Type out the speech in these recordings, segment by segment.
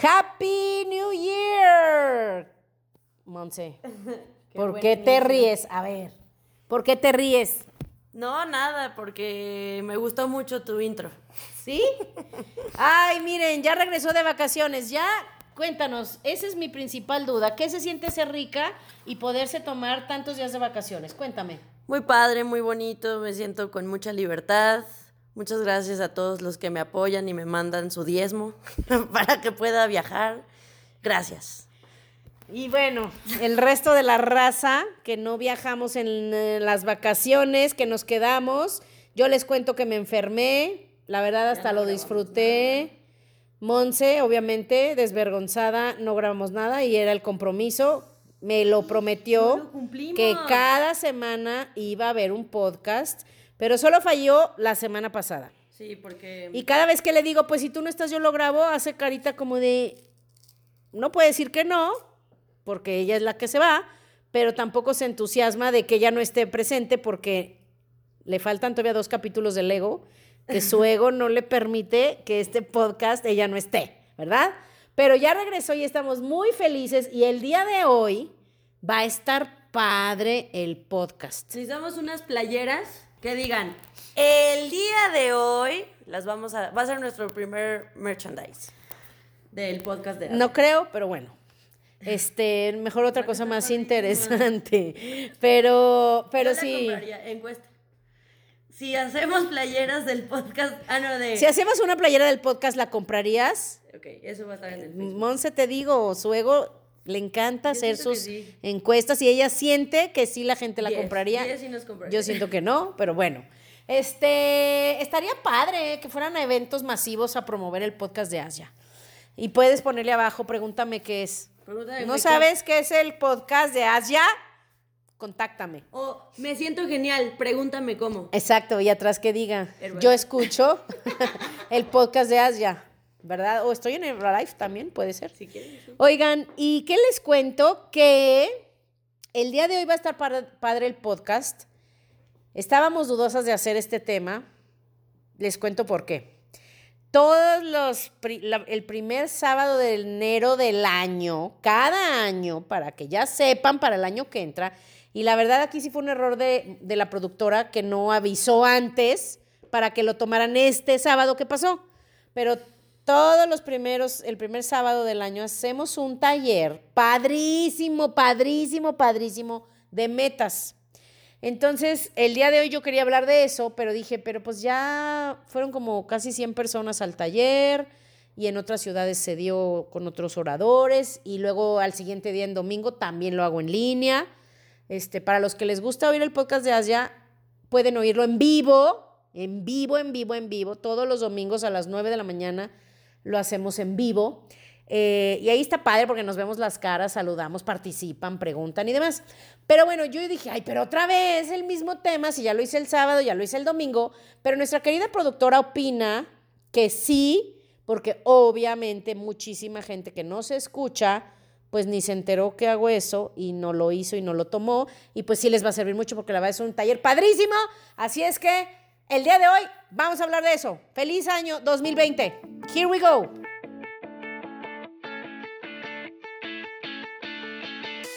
Happy New Year. Monse, ¿por qué te ríes? A ver, ¿por qué te ríes? No, nada, porque me gustó mucho tu intro. ¿Sí? Ay, miren, ya regresó de vacaciones. Ya, cuéntanos, esa es mi principal duda. ¿Qué se siente ser rica y poderse tomar tantos días de vacaciones? Cuéntame. Muy padre, muy bonito, me siento con mucha libertad. Muchas gracias a todos los que me apoyan y me mandan su diezmo para que pueda viajar. Gracias. Y bueno, el resto de la raza que no viajamos en las vacaciones, que nos quedamos, yo les cuento que me enfermé, la verdad hasta lo disfruté. Monse, obviamente, desvergonzada, no grabamos nada y era el compromiso. Me lo prometió que cada semana iba a haber un podcast pero solo falló la semana pasada. Sí, porque... Y cada vez que le digo, pues si tú no estás, yo lo grabo, hace carita como de... No puede decir que no, porque ella es la que se va, pero tampoco se entusiasma de que ella no esté presente porque le faltan todavía dos capítulos del ego, que su ego no le permite que este podcast ella no esté, ¿verdad? Pero ya regresó y estamos muy felices y el día de hoy va a estar padre el podcast. Necesitamos unas playeras que digan, el día de hoy las vamos a, va a ser nuestro primer merchandise del podcast de No creo, pero bueno. Este, mejor otra cosa más interesante. Pero, pero sí. Encuesta. Si hacemos playeras del podcast, ah, no, de... Si hacemos una playera del podcast, ¿la comprarías? Ok, eso va a estar en el Facebook. Monse, te digo, su ego le encanta hacer sus encuestas y ella siente que sí la gente la compraría. Yo siento que no, pero bueno. Este, estaría padre que fueran eventos masivos a promover el podcast de Asia. Y puedes ponerle abajo, pregúntame qué es. ¿No sabes qué es el podcast de Asia? Contáctame. O me siento genial, pregúntame cómo. Exacto, y atrás que diga, yo escucho el podcast de Asia. ¿Verdad? O estoy en el live también, puede ser. Si quieren. Oigan, ¿y qué les cuento? Que el día de hoy va a estar padre el podcast. Estábamos dudosas de hacer este tema. Les cuento por qué. Todos los, el primer sábado de enero del año, cada año, para que ya sepan para el año que entra, y la verdad aquí sí fue un error de, de la productora que no avisó antes para que lo tomaran este sábado que pasó. Pero todos los primeros, el primer sábado del año, hacemos un taller padrísimo, padrísimo, padrísimo de metas. Entonces, el día de hoy yo quería hablar de eso, pero dije, pero pues ya fueron como casi 100 personas al taller y en otras ciudades se dio con otros oradores y luego al siguiente día en domingo también lo hago en línea. Este, para los que les gusta oír el podcast de Asia, pueden oírlo en vivo, en vivo, en vivo, en vivo, todos los domingos a las 9 de la mañana lo hacemos en vivo. Eh, y ahí está padre porque nos vemos las caras, saludamos, participan, preguntan y demás. Pero bueno, yo dije, ay, pero otra vez el mismo tema, si ya lo hice el sábado, ya lo hice el domingo, pero nuestra querida productora opina que sí, porque obviamente muchísima gente que no se escucha, pues ni se enteró que hago eso y no lo hizo y no lo tomó, y pues sí les va a servir mucho porque la verdad es un taller padrísimo, así es que el día de hoy vamos a hablar de eso. Feliz año 2020. Here we go.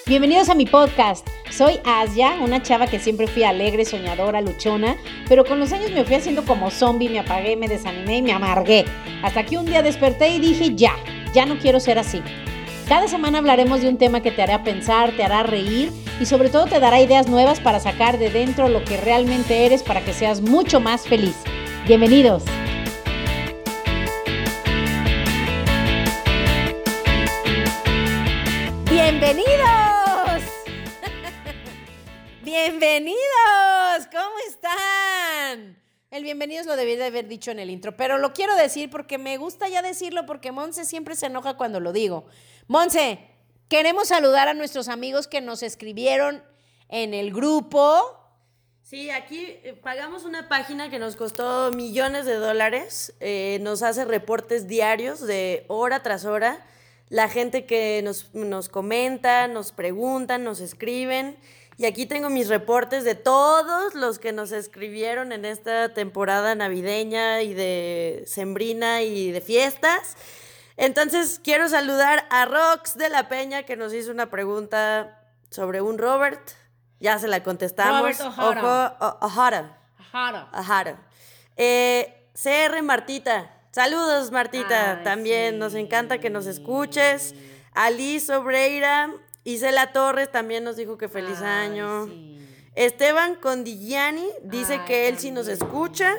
Bienvenidos a mi podcast. Soy Asia, una chava que siempre fui alegre, soñadora, luchona, pero con los años me fui haciendo como zombie, me apagué, me desanimé y me amargué. Hasta que un día desperté y dije, ya, ya no quiero ser así. Cada semana hablaremos de un tema que te hará pensar, te hará reír y sobre todo te dará ideas nuevas para sacar de dentro lo que realmente eres para que seas mucho más feliz. Bienvenidos. Bienvenidos. Bienvenidos. ¿Cómo están? El bienvenidos lo debí de haber dicho en el intro, pero lo quiero decir porque me gusta ya decirlo porque Monse siempre se enoja cuando lo digo. Monse, queremos saludar a nuestros amigos que nos escribieron en el grupo. Sí, aquí eh, pagamos una página que nos costó millones de dólares, eh, nos hace reportes diarios de hora tras hora, la gente que nos, nos comenta, nos preguntan, nos escriben. Y aquí tengo mis reportes de todos los que nos escribieron en esta temporada navideña y de sembrina y de fiestas. Entonces, quiero saludar a Rox de la Peña que nos hizo una pregunta sobre un Robert. Ya se la contestamos. Robert O'Hara. Ojo- O'Hara. Eh, CR Martita. Saludos, Martita. Ay, también sí. nos encanta que nos escuches. Alice Obreira. Isela Torres también nos dijo que feliz Ay, año. sí. Esteban Condigliani dice Ay, que él sí nos escucha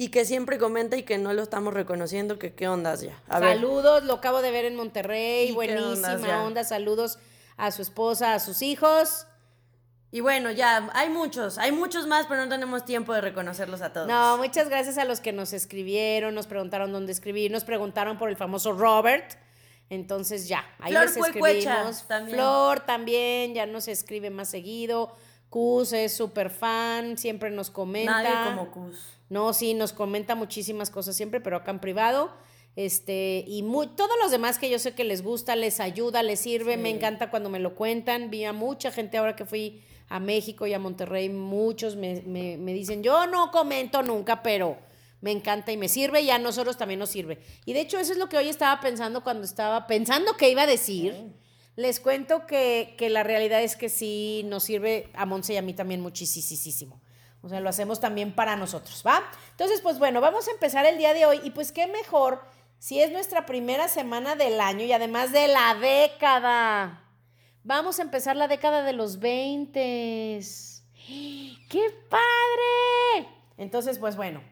y que siempre comenta y que no lo estamos reconociendo, que qué ondas ya. A ver. Saludos, lo acabo de ver en Monterrey, ¿Y qué buenísima onda, saludos a su esposa, a sus hijos. Y bueno, ya, hay muchos, hay muchos más, pero no tenemos tiempo de reconocerlos a todos. No, muchas gracias a los que nos escribieron, nos preguntaron dónde escribir, nos preguntaron por el famoso Robert. Entonces ya, ahí Flor les escribimos. también. Flor también, ya nos escribe más seguido. Cus es súper fan, siempre nos comenta. Nadie como Cus. No, sí, nos comenta muchísimas cosas siempre, pero acá en privado. Este, y muy, todos los demás que yo sé que les gusta, les ayuda, les sirve, me encanta cuando me lo cuentan. Vi a mucha gente ahora que fui a México y a Monterrey, muchos me, me- me dicen, yo no comento nunca, pero me encanta y me sirve y a nosotros también nos sirve. Y de hecho eso es lo que hoy estaba pensando cuando estaba pensando que iba a decir. Les cuento que, que la realidad es que sí nos sirve a Monse y a mí también muchísimo. O sea, lo hacemos también para nosotros, ¿va? Entonces, pues bueno, vamos a empezar el día de hoy y pues qué mejor si es nuestra primera semana del año y además de la década. Vamos a empezar la década de los 20. ¡Qué padre! Entonces, pues bueno,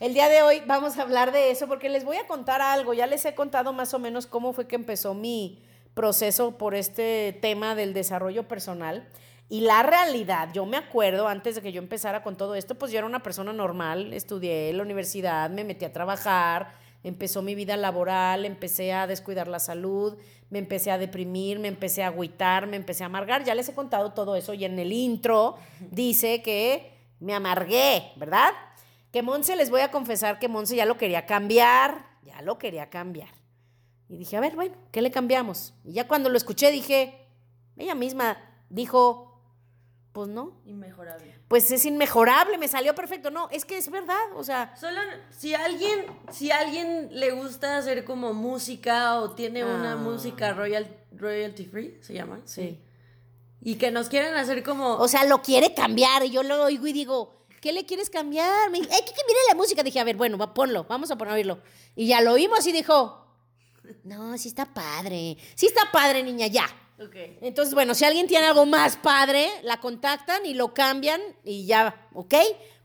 el día de hoy vamos a hablar de eso porque les voy a contar algo. Ya les he contado más o menos cómo fue que empezó mi proceso por este tema del desarrollo personal. Y la realidad, yo me acuerdo, antes de que yo empezara con todo esto, pues yo era una persona normal, estudié en la universidad, me metí a trabajar, empezó mi vida laboral, empecé a descuidar la salud, me empecé a deprimir, me empecé a agüitar, me empecé a amargar. Ya les he contado todo eso y en el intro dice que me amargué, ¿verdad? Que Monse, les voy a confesar que Monse ya lo quería cambiar, ya lo quería cambiar. Y dije, a ver, bueno, ¿qué le cambiamos? Y ya cuando lo escuché dije, ella misma dijo, pues no, Inmejorable. pues es inmejorable, me salió perfecto. No, es que es verdad, o sea, Solo si alguien, si alguien le gusta hacer como música o tiene una Ah. música royal, royalty free, se llama. sí. Y que nos quieren hacer como. O sea, lo quiere cambiar y yo lo oigo y digo, ¿qué le quieres cambiar? Me dijo, hay que cambiar la música. Dije, a ver, bueno, va, ponlo, vamos a poner a oírlo. Y ya lo oímos y dijo, no, sí está padre. Sí está padre, niña, ya. Entonces, bueno, si alguien tiene algo más padre, la contactan y lo cambian y ya, ¿ok?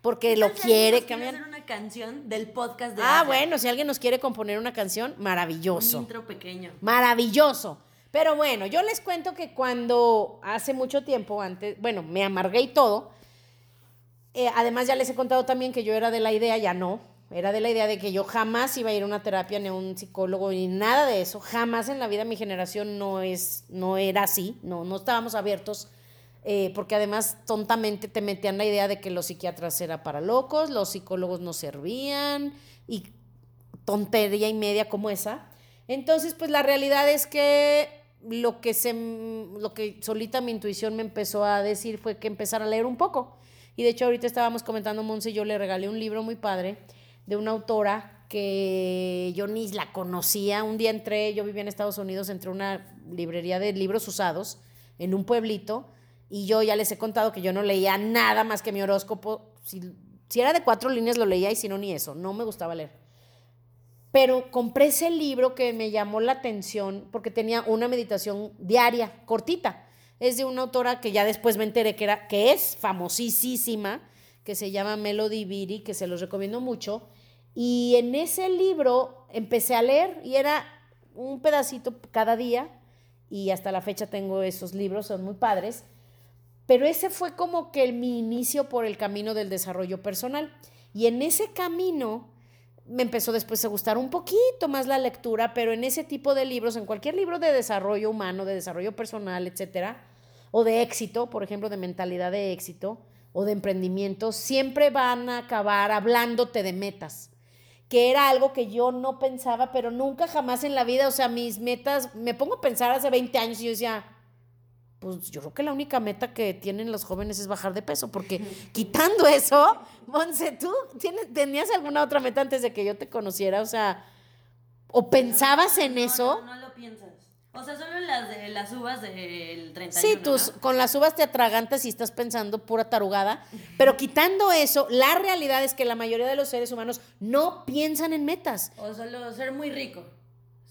Porque lo Si quiere nos cambiar. hacer una canción del podcast de Ah, bueno, si alguien nos quiere componer una canción, Un maravilloso. intro pequeño. Maravilloso. Pero bueno, yo les cuento que cuando hace mucho tiempo, antes, bueno, me amargué y todo. eh, además, ya les he contado también que yo era de la idea, ya no, era de la idea de que yo jamás iba a ir a una terapia ni a un psicólogo ni nada de eso. Jamás en la vida mi generación no es, no era así, no, no estábamos abiertos. eh, porque además tontamente te metían la idea de que los psiquiatras eran para locos, los psicólogos no servían y tontería y media como esa. Entonces, pues la realidad es que lo que se lo que solita mi intuición me empezó a decir fue que empezar a leer un poco. Y de hecho ahorita estábamos comentando Monse y yo le regalé un libro muy padre de una autora que yo ni la conocía. Un día entré, yo vivía en Estados Unidos, entré a una librería de libros usados en un pueblito y yo ya les he contado que yo no leía nada más que mi horóscopo. Si, si era de cuatro líneas lo leía y si no ni eso, no me gustaba leer. Pero compré ese libro que me llamó la atención porque tenía una meditación diaria, cortita. Es de una autora que ya después me enteré que, era, que es famosísima, que se llama Melody Beatty, que se los recomiendo mucho. Y en ese libro empecé a leer y era un pedacito cada día y hasta la fecha tengo esos libros, son muy padres. Pero ese fue como que mi inicio por el camino del desarrollo personal. Y en ese camino me empezó después a gustar un poquito más la lectura, pero en ese tipo de libros, en cualquier libro de desarrollo humano, de desarrollo personal, etcétera, o de éxito, por ejemplo, de mentalidad de éxito o de emprendimiento, siempre van a acabar hablándote de metas, que era algo que yo no pensaba, pero nunca jamás en la vida, o sea, mis metas, me pongo a pensar hace 20 años y yo decía, pues yo creo que la única meta que tienen los jóvenes es bajar de peso, porque quitando eso, Monse, ¿tú tienes, tenías alguna otra meta antes de que yo te conociera? O sea, ¿O pensabas en eso? No, no, lo piensas. O sea, solo las, de, las uvas del 31. Sí, tus, con las uvas te atragantas y estás pensando pura tarugada. Pero quitando eso, la realidad es que la mayoría de los seres humanos no piensan en metas. O solo ser muy rico,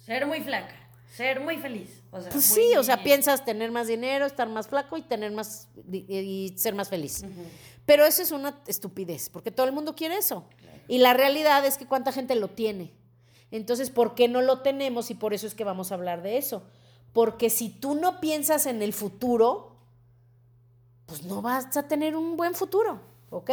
ser muy flaca, ser muy feliz. O sea, pues muy- sí, o sea, piensas tener más dinero, estar más flaco y tener más y, y ser más feliz. Pero eso es una estupidez, porque todo el mundo quiere eso. Y la realidad es que cuánta gente lo tiene. Entonces, ¿por qué no lo tenemos? Y por eso es que vamos a hablar de eso. Porque si tú no piensas en el futuro, pues no vas a tener un buen futuro, ¿ok?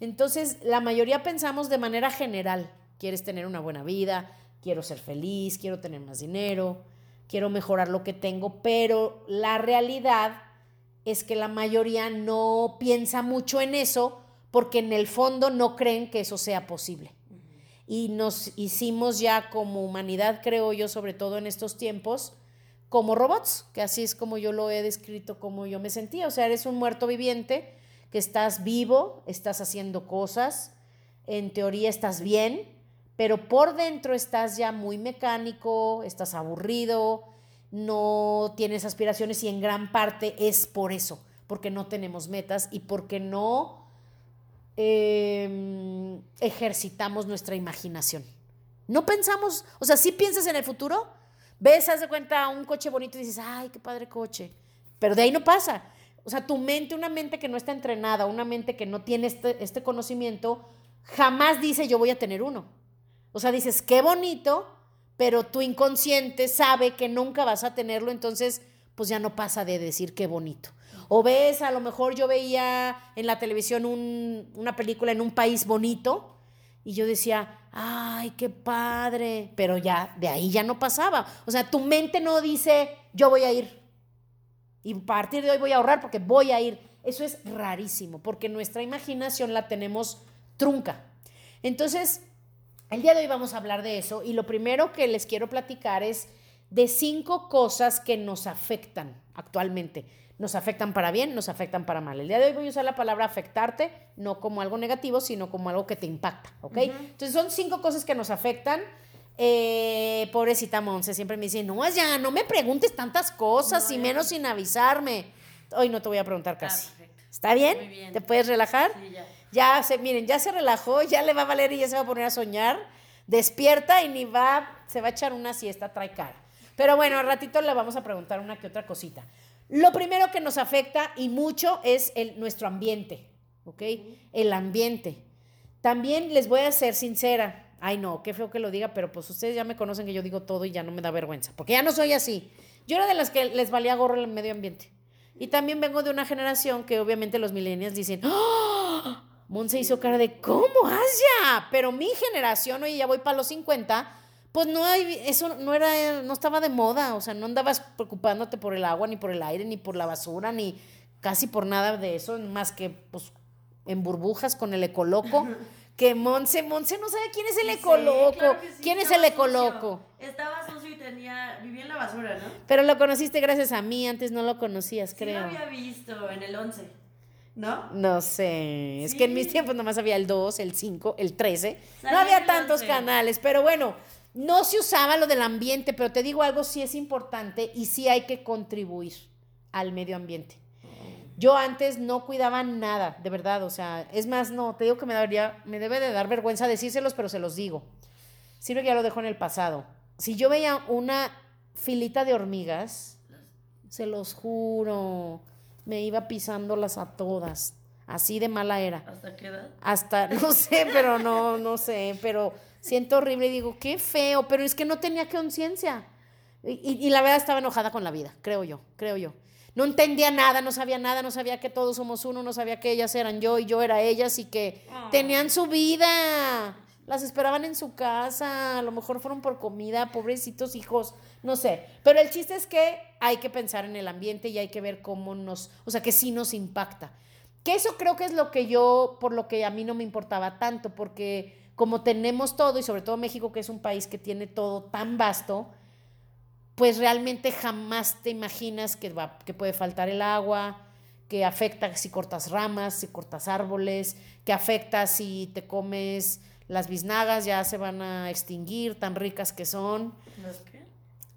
Entonces, la mayoría pensamos de manera general. Quieres tener una buena vida, quiero ser feliz, quiero tener más dinero, quiero mejorar lo que tengo, pero la realidad es que la mayoría no piensa mucho en eso porque en el fondo no creen que eso sea posible. Y nos hicimos ya como humanidad, creo yo, sobre todo en estos tiempos, como robots, que así es como yo lo he descrito, como yo me sentía. O sea, eres un muerto viviente, que estás vivo, estás haciendo cosas, en teoría estás bien, pero por dentro estás ya muy mecánico, estás aburrido, no tienes aspiraciones y en gran parte es por eso, porque no tenemos metas y porque no eh, ejercitamos nuestra imaginación. No pensamos, o sea, si piensas en el futuro, ves, haz de cuenta un coche bonito y dices, ay, qué padre coche, pero de ahí no pasa. O sea, tu mente, una mente que no está entrenada, una mente que no tiene este, este conocimiento, jamás dice yo voy a tener uno. O sea, dices, qué bonito, pero tu inconsciente sabe que nunca vas a tenerlo, entonces pues ya no pasa de decir qué bonito. O ves, a lo mejor yo veía en la televisión un- una película en un país bonito y yo decía, ay, qué padre, pero ya de ahí ya no pasaba. O sea, tu mente no dice, yo voy a ir. Y a partir de hoy voy a ahorrar porque voy a ir. Eso es rarísimo, porque nuestra imaginación la tenemos trunca. Entonces, el día de hoy vamos a hablar de eso y lo primero que les quiero platicar es de cinco cosas que nos afectan actualmente. Nos afectan para bien, nos afectan para mal. El día de hoy voy a usar la palabra afectarte, no como algo negativo, sino como algo que te impacta, ¿ok? Entonces son cinco cosas que nos afectan. Eh, pobrecita Monse, siempre me dice, no, ya, no me preguntes tantas cosas y menos sin avisarme. Hoy no te voy a preguntar casi. perfecto. ¿Está bien? Muy bien. ¿Te puedes relajar? Sí, ya. Ya se, miren, ya se relajó, ya le va a valer y ya se va a poner a soñar. Despierta y ni va, se va a echar una siesta, trae cara. Pero bueno, al ratito le vamos a preguntar una que otra cosita. Lo primero que nos afecta y mucho es el, nuestro ambiente, ¿ok? El ambiente. También les voy a ser sincera. Ay, no, qué feo que lo diga, pero pues ustedes ya me conocen que yo digo todo y ya no me da vergüenza, porque ya no soy así. Yo era de las que les valía gorro el medio ambiente. Y también vengo de una generación que obviamente los millennials dicen, ¡Ah! Monse hizo cara de, ¿cómo haya? Pero mi generación, oye, ya voy para los 50, pues no hay, eso no era, no estaba de moda, o sea, no andabas preocupándote por el agua, ni por el aire, ni por la basura, ni casi por nada de eso, más que pues en burbujas con el ecoloco. Que Monse, Monse no sabe quién es el Sí, ecoloco. claro sí, ¿Quién es el ecoloco? sucio. Estaba sucio y tenía, vivía en la basura, ¿no? Pero lo conociste gracias a mí, antes no lo conocías, Sí creo. lo había visto en el 11, ¿no? No sé, es que en mis Sí. tiempos nomás había el 2, el 5, el 13. No había tantos 11. canales, pero bueno, no se usaba lo del ambiente, pero te digo algo, sí es importante y sí hay que contribuir al medio ambiente. Yo antes no cuidaba nada, de verdad, o sea, es más, no, te digo que me daría, me debe de dar vergüenza decírselos, pero se los digo. Sirve que ya lo dejo en el pasado. Si yo veía una filita de hormigas, se los juro, me iba pisándolas a todas, así de mala era. ¿Hasta qué edad? Hasta, no sé, pero no, no sé, pero siento horrible y digo, qué feo, pero es que no tenía conciencia. Y, y- y la verdad estaba enojada con la vida, creo yo, creo yo. No entendía nada, no sabía nada, no sabía que todos somos uno, no sabía que ellas eran yo y yo era ellas y que tenían su vida. Las esperaban en su casa, a lo mejor fueron por comida, pobrecitos hijos, no sé. Pero el chiste es que hay que pensar en el ambiente y hay que ver cómo nos, o sea, que sí nos impacta. Que eso creo que es lo que yo, por lo que a mí no me importaba tanto, porque como tenemos todo, y sobre todo México, que es un país que tiene todo tan vasto, pues realmente jamás te imaginas que, va, que puede faltar el agua, que afecta si cortas ramas, si cortas árboles, que afecta si te comes Las biznagas ya se van a extinguir, tan ricas que son.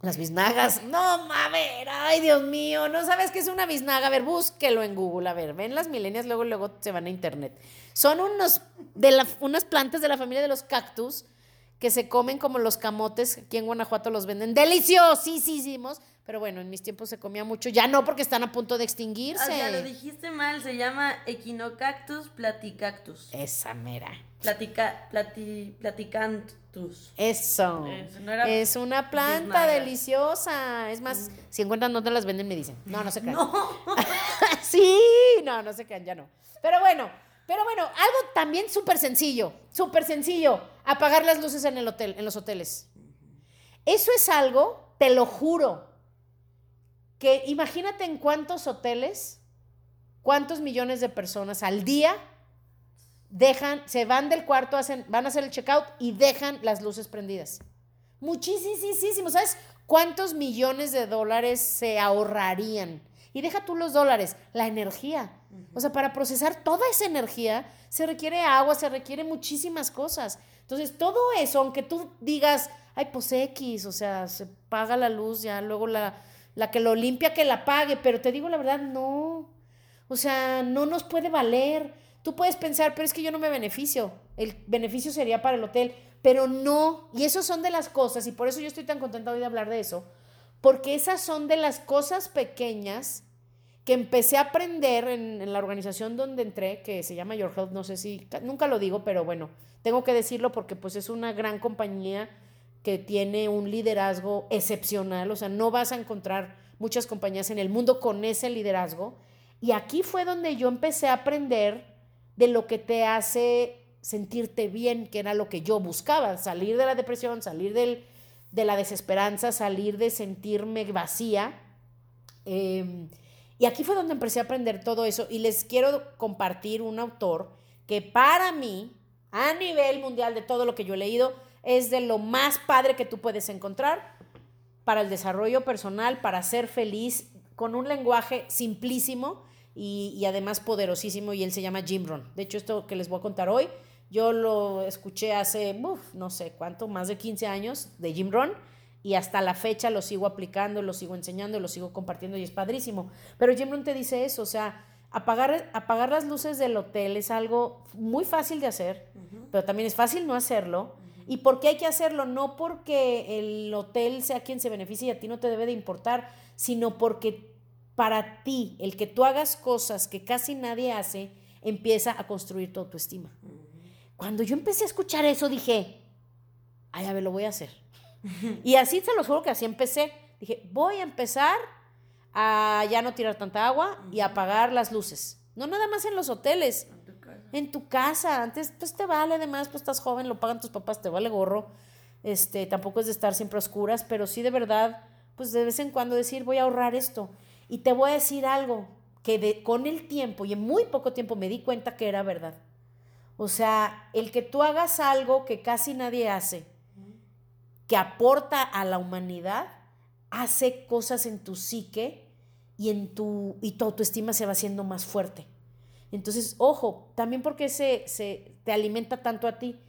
Las biznagas. No, ver, ay, Dios mío, no sabes qué es una biznaga. A ver, búsquelo en Google. A ver, ven las milenias, luego, luego se van a internet. Son unos, de la, unas plantas de la familia de los cactus que se comen como los camotes. Aquí en Guanajuato los venden deliciosísimos. Pero bueno, en mis tiempos se comía mucho. Ya no, porque están a punto de extinguirse. Ah, ya lo dijiste mal, se llama Echinocactus platicactus. Esa mera. Platica, plati, platicantus. Eso. Eso, no era es una planta deliciosa. Es más, si encuentran dónde las venden, me dicen. No, no se crean. No. sí, no, no se crean, ya no. Pero bueno, pero bueno, algo también súper sencillo, súper sencillo. Apagar las luces en el hotel, en los hoteles. Eso es algo, te lo juro, que imagínate en cuántos hoteles, cuántos millones de personas al día dejan, se van del cuarto, hacen, van a hacer el checkout y dejan las luces prendidas. Muchísimo. ¿Sabes cuántos millones de dólares se ahorrarían? Y deja tú los dólares, la energía. O sea, para procesar toda esa energía se requiere agua, se requiere muchísimas cosas. Entonces, todo eso, aunque tú digas, ay, pues X, o sea, se paga la luz, ya luego la, la que lo limpia que la pague, pero te digo la verdad, no. O sea, no nos puede valer. Tú puedes pensar, pero es que yo no me beneficio. El beneficio sería para el hotel, pero no. Y eso son de las cosas, y por eso yo estoy tan contenta hoy de hablar de eso, porque esas son de las cosas pequeñas que empecé a aprender en, la organización donde entré, que se llama Your Health, no sé si, nunca lo digo, pero bueno, tengo que decirlo porque pues es una gran compañía que tiene un liderazgo excepcional, o sea, no vas a encontrar muchas compañías en el mundo con ese liderazgo. Y aquí fue donde yo empecé a aprender de lo que te hace sentirte bien, que era lo que yo buscaba, salir de la depresión, salir del, de la desesperanza, salir de sentirme vacía. Eh, y aquí fue donde empecé a aprender todo eso y les quiero compartir un autor que para mí, a nivel mundial de todo lo que yo he leído, es de lo más padre que tú puedes encontrar para el desarrollo personal, para ser feliz, con un lenguaje simplísimo y, y además poderosísimo y él se llama Jim Rohn. De hecho, esto que les voy a contar hoy, yo lo escuché hace, uf, no sé cuánto, más de 15 años de Jim Rohn y hasta la fecha lo sigo aplicando, lo sigo enseñando, lo sigo compartiendo y es padrísimo. Pero Jim Rohn te dice eso, o sea, apagar, apagar las luces del hotel es algo muy fácil de hacer, pero también es fácil no hacerlo. ¿Y por qué hay que hacerlo? No porque el hotel sea quien se beneficie y a ti no te debe de importar, sino porque para ti, el que tú hagas cosas que casi nadie hace, empieza a construir tu autoestima. Cuando yo empecé a escuchar eso, dije, ay, a ver, lo voy a hacer. Y así se los juro que así empecé. Dije, voy a empezar a ya no tirar tanta agua y a apagar las luces. No nada más en los hoteles, En tu casa. en tu casa. Antes, pues te vale, además, pues estás joven, lo pagan tus papás, te vale gorro. Este, tampoco es de estar siempre a oscuras, pero sí de verdad, pues de vez en cuando decir, voy a ahorrar esto. Y te voy a decir algo que con el tiempo y en muy poco tiempo me di cuenta que era verdad. O sea, el que tú hagas algo que casi nadie hace, que aporta a la humanidad, hace cosas en tu psique y, en tu, y tu autoestima se va haciendo más fuerte. Entonces, ojo, también porque se, se te alimenta tanto a ti,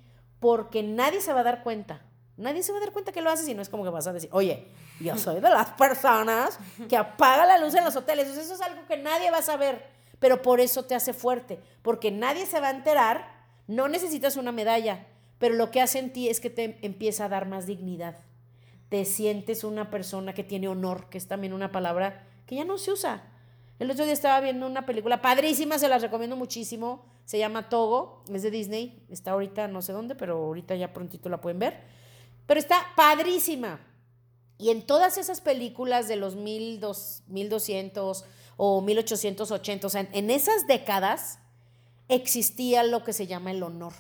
porque nadie se va a dar cuenta. Nadie se va a dar cuenta que lo haces y no es como que vas a decir, oye, yo soy de las personas que apaga la luz en los hoteles. Eso es algo que nadie va a saber, pero por eso te hace fuerte, porque nadie se va a enterar. No necesitas una medalla, pero lo que hace en ti es que te empieza a dar más dignidad. Te sientes una persona que tiene honor, que es también una palabra que ya no se usa. El otro día estaba viendo una película padrísima, se las recomiendo muchísimo. Se llama Togo, es de Disney. Está ahorita no sé dónde, pero ahorita ya prontito la pueden ver. Pero está padrísima. Y en todas esas películas de los 1200 o 1880, o sea, en, en esas décadas existía lo que se llama el honor.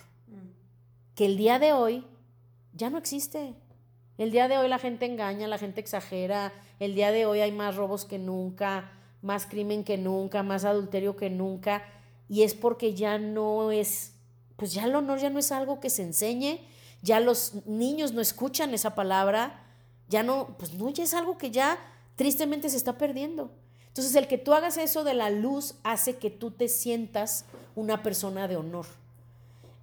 Que el día de hoy ya no existe. El día de hoy la gente engaña, la gente exagera. El día de hoy hay más robos que nunca, más crimen que nunca, más adulterio que nunca. Y es porque ya no es, pues ya el honor ya no es algo que se enseñe, ya los niños no escuchan esa palabra, ya no, pues no, ya es algo que ya tristemente se está perdiendo. Entonces el que tú hagas eso de la luz hace que tú te sientas una persona de honor.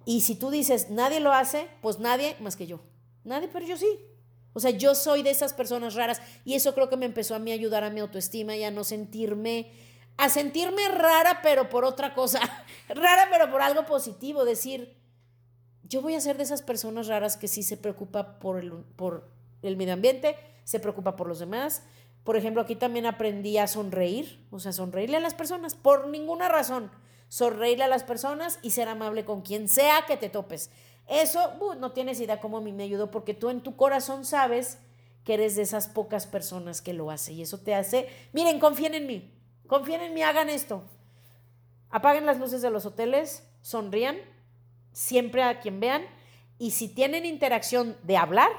Y si tú dices, nadie lo hace, pues nadie más que yo. Nadie, pero yo sí. O sea, yo soy de esas personas raras y eso creo que me empezó a mí ayudar a mi autoestima y a no sentirme, a sentirme rara, pero por otra cosa, rara, pero por algo positivo, decir, yo voy a ser de esas personas raras que sí se preocupa por el, por el medio ambiente, se preocupa por los demás. Por ejemplo, aquí también aprendí a sonreír, o sea, sonreírle a las personas por ninguna razón. Sonreírle a las personas y ser amable con quien sea que te topes. Eso uh, no tienes idea cómo a mí me ayudó porque tú en tu corazón sabes que eres de esas pocas personas que lo hace y eso te hace, miren, confíen en mí, confíen en mí, hagan esto. Apaguen las luces de los hoteles, sonrían siempre a quien vean y si tienen interacción de hablar,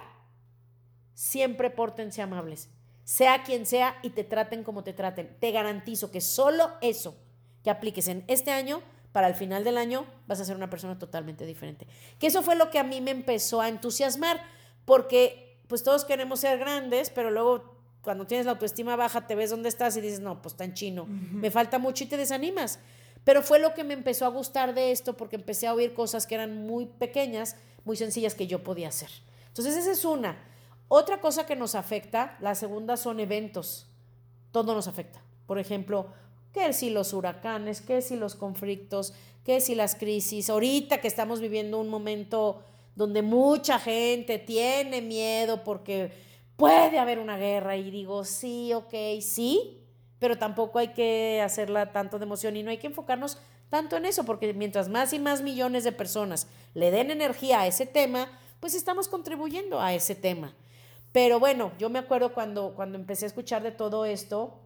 siempre pórtense amables, sea quien sea y te traten como te traten. Te garantizo que solo eso que apliques en este año para el final del año vas a ser una persona totalmente diferente. Que eso fue lo que a mí me empezó a entusiasmar, porque pues todos queremos ser grandes, pero luego cuando tienes la autoestima baja te ves dónde estás y dices, no, pues tan chino, me falta mucho y te desanimas. Pero fue lo que me empezó a gustar de esto porque empecé a oír cosas que eran muy pequeñas, muy sencillas que yo podía hacer. Entonces esa es una. Otra cosa que nos afecta, la segunda son eventos. Todo nos afecta. Por ejemplo, que si los huracanes, que si los conflictos, que si las crisis. Ahorita que estamos viviendo un momento donde mucha gente tiene miedo porque puede haber una guerra y digo, sí, ok, sí, pero tampoco hay que hacerla tanto de emoción y no hay que enfocarnos tanto en eso, porque mientras más y más millones de personas le den energía a ese tema, pues estamos contribuyendo a ese tema. Pero bueno, yo me acuerdo cuando, cuando empecé a escuchar de todo esto,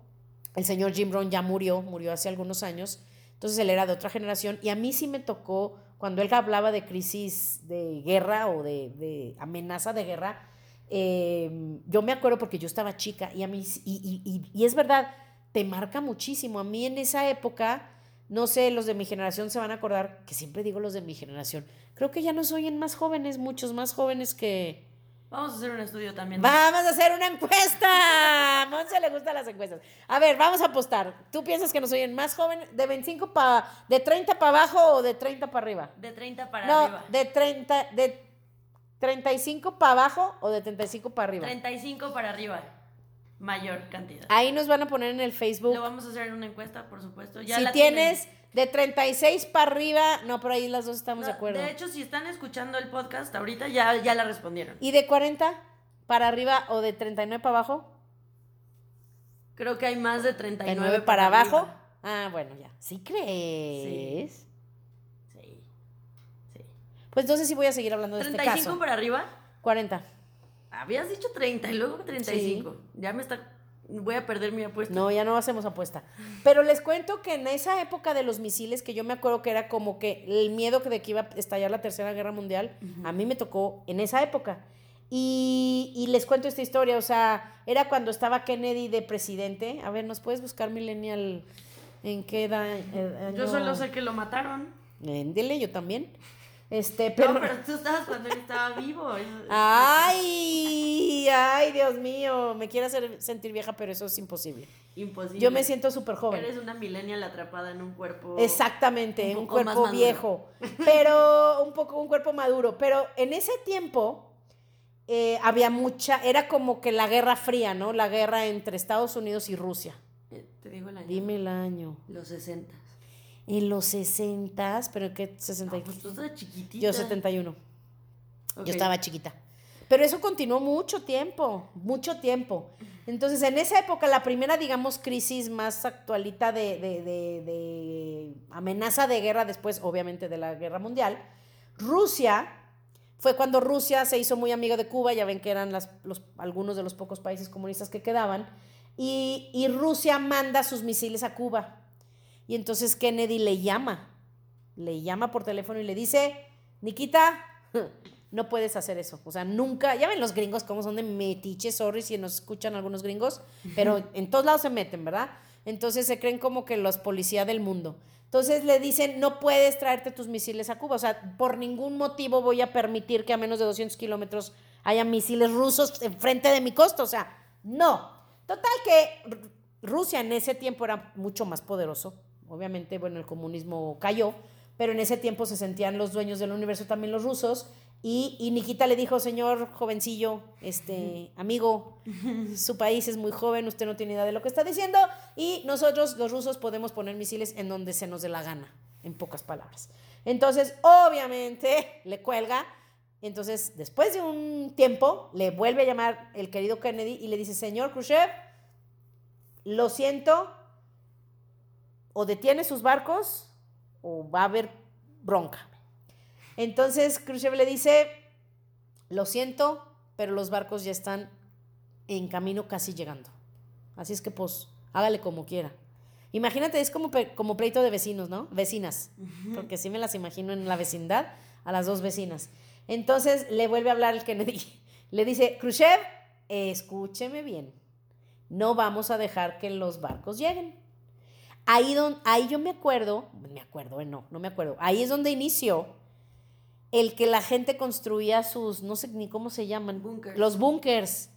el señor Jim Brown ya murió, murió hace algunos años, entonces él era de otra generación y a mí sí me tocó, cuando él hablaba de crisis de guerra o de, amenaza de guerra, em, yo me acuerdo porque yo estaba chica y a mí, y, y, es verdad, te marca muchísimo. A mí en esa época, no sé, los de mi generación se van a acordar, que siempre digo los de mi generación, creo que ya no soy en más jóvenes, muchos más jóvenes que, Vamos a hacer un estudio también. Vamos a hacer una encuesta. A Monse le gustan las encuestas. A ver, vamos a apostar. ¿Tú piensas que nos oyen más jóvenes de 25 para de 30 para abajo o de 30 para arriba? De 30 para no, arriba. de 30 de 35 para abajo o de 35 para arriba. 35 para arriba. Mayor cantidad. Ahí nos van a poner en el Facebook. Lo vamos a hacer en una encuesta, por supuesto. Ya si tienes de 36 para arriba, no, por ahí las dos estamos de acuerdo. De hecho, si están escuchando el podcast ahorita, ya, ya la respondieron. ¿Y de 40 para arriba o de 39 para abajo? Creo que hay más de 39 para, abajo. Ah, bueno, ya. ¿Sí crees? Sí. sí. Pues entonces sí voy a seguir hablando de este caso. ¿35 para arriba? 40. Habías dicho 30 y luego 35. Ya me está voy a perder mi apuesta. No, ya no hacemos apuesta. Pero les cuento que en esa época de los misiles, que yo me acuerdo que era como que el miedo de que iba a estallar la Tercera Guerra Mundial, a mí me tocó en esa época. Y, les cuento esta historia, o sea, era cuando estaba Kennedy de presidente. A ver, ¿nos puedes buscar, Millennial, en qué edad? Yo solo sé que lo mataron. Dile, yo también. Este, pero... No, pero tú estabas cuando él estaba vivo. Ay, ay, Dios mío, me quiere hacer sentir vieja, pero eso es imposible. Imposible. Yo me siento súper joven. Eres una millennial atrapada en un cuerpo. Exactamente, un, un cuerpo viejo, pero un poco un cuerpo maduro. Pero en ese tiempo eh, había mucha, era como que la guerra fría, ¿no? La guerra entre Estados Unidos y Rusia. Eh, te digo el año. Dime el año. Los 60 en los 60, pero ¿qué 60? No, pues tú estabas chiquitita. Yo 71. Yo estaba chiquita. Pero eso continuó mucho tiempo, mucho tiempo. Entonces, en esa época, la primera, digamos, crisis más actualita de, de, de, amenaza de guerra, después, obviamente, de la guerra mundial, Rusia, fue cuando Rusia se hizo muy amigo de Cuba, ya ven que eran las, los, algunos de los pocos países comunistas que quedaban, y, y Rusia manda sus misiles a Cuba. Y entonces Kennedy le llama, le llama por teléfono y le dice, Nikita, no puedes hacer eso. O sea, nunca, ya ven los gringos cómo son de metiches, sorry si nos escuchan algunos gringos, pero en todos lados se meten, ¿verdad? Entonces se creen como que los policías del mundo. Entonces le dicen, no puedes traerte tus misiles a Cuba. O sea, por ningún motivo voy a permitir que a menos de 200 kilómetros haya misiles rusos enfrente de mi costa. O sea, no. Total que Rusia en ese tiempo era mucho más poderoso obviamente, bueno, el comunismo cayó, pero en ese tiempo se sentían los dueños del universo también los rusos. Y, y Nikita le dijo, señor jovencillo, este amigo, su país es muy joven, usted no tiene idea de lo que está diciendo, y nosotros, los rusos, podemos poner misiles en donde se nos dé la gana, en pocas palabras. Entonces, obviamente, le cuelga. Entonces, después de un tiempo, le vuelve a llamar el querido Kennedy y le dice, señor Khrushchev, lo siento, o detiene sus barcos o va a haber bronca. Entonces Khrushchev le dice, lo siento, pero los barcos ya están en camino casi llegando. Así es que pues hágale como quiera. Imagínate, es como, como pleito de vecinos, ¿no? Vecinas, porque sí me las imagino en la vecindad a las dos vecinas. Entonces le vuelve a hablar el Kennedy. Le dice, Khrushchev, escúcheme bien, no vamos a dejar que los barcos lleguen. Ahí, ahí yo me acuerdo, me acuerdo, eh, no, no me acuerdo, ahí es donde inició el que la gente construía sus, no sé ni cómo se llaman, los búnkers.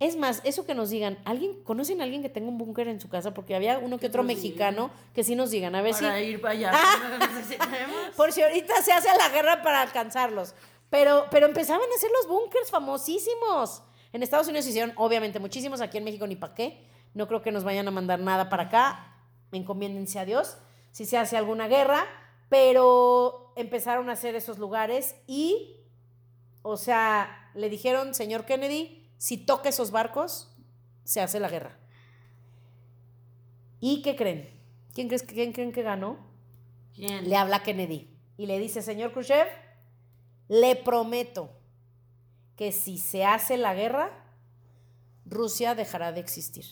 Es más, eso que nos digan, ¿alguien, ¿conocen a alguien que tenga un búnker en su casa? Porque había uno que otro mexicano que sí nos digan, a ver para si... ir para allá. por si ahorita se hace la guerra para alcanzarlos. Pero, pero empezaban a hacer los búnkers famosísimos. En Estados Unidos hicieron, obviamente, muchísimos, aquí en México ni para qué. No creo que nos vayan a mandar nada para acá. Encomiéndense a Dios si se hace alguna guerra. Pero empezaron a hacer esos lugares y, o sea, le dijeron, señor Kennedy, si toca esos barcos, se hace la guerra. ¿Y qué creen? ¿Quién, crees, quién creen que ganó? ¿Quién? Le habla Kennedy y le dice, señor Khrushchev, le prometo que si se hace la guerra, Rusia dejará de existir.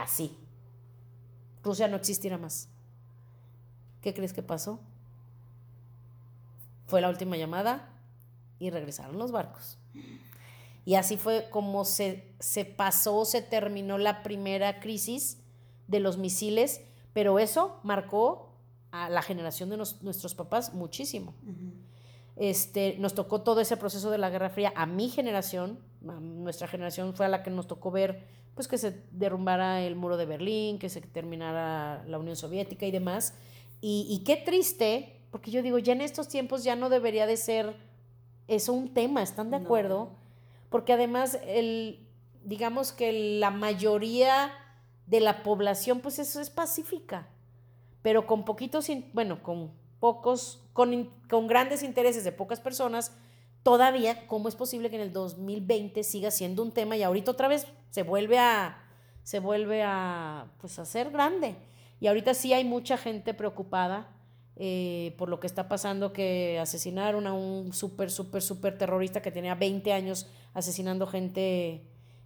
Así. Rusia no existirá más. ¿Qué crees que pasó? Fue la última llamada y regresaron los barcos. Y así fue como se, se pasó, se terminó la primera crisis de los misiles, pero eso marcó a la generación de nuestros papás muchísimo. este, nos tocó todo ese proceso de la Guerra Fría a mi generación, a nuestra generación fue a la que nos tocó ver pues que se derrumbara el muro de Berlín, que se terminara la Unión Soviética y demás. Y, y qué triste, porque yo digo, ya en estos tiempos ya no debería de ser eso un tema, ¿están de acuerdo? Porque además, el, digamos que la mayoría de la población, pues eso es pacífica, pero con poquitos, bueno, con pocos, con, con grandes intereses de pocas personas, todavía, ¿cómo es posible que en el 2020 siga siendo un tema y ahorita otra vez se vuelve a, se vuelve a, pues, a ser grande? Y ahorita sí hay mucha gente preocupada eh, por lo que está pasando, que asesinaron a un súper, súper, súper terrorista que tenía 20 años asesinando gente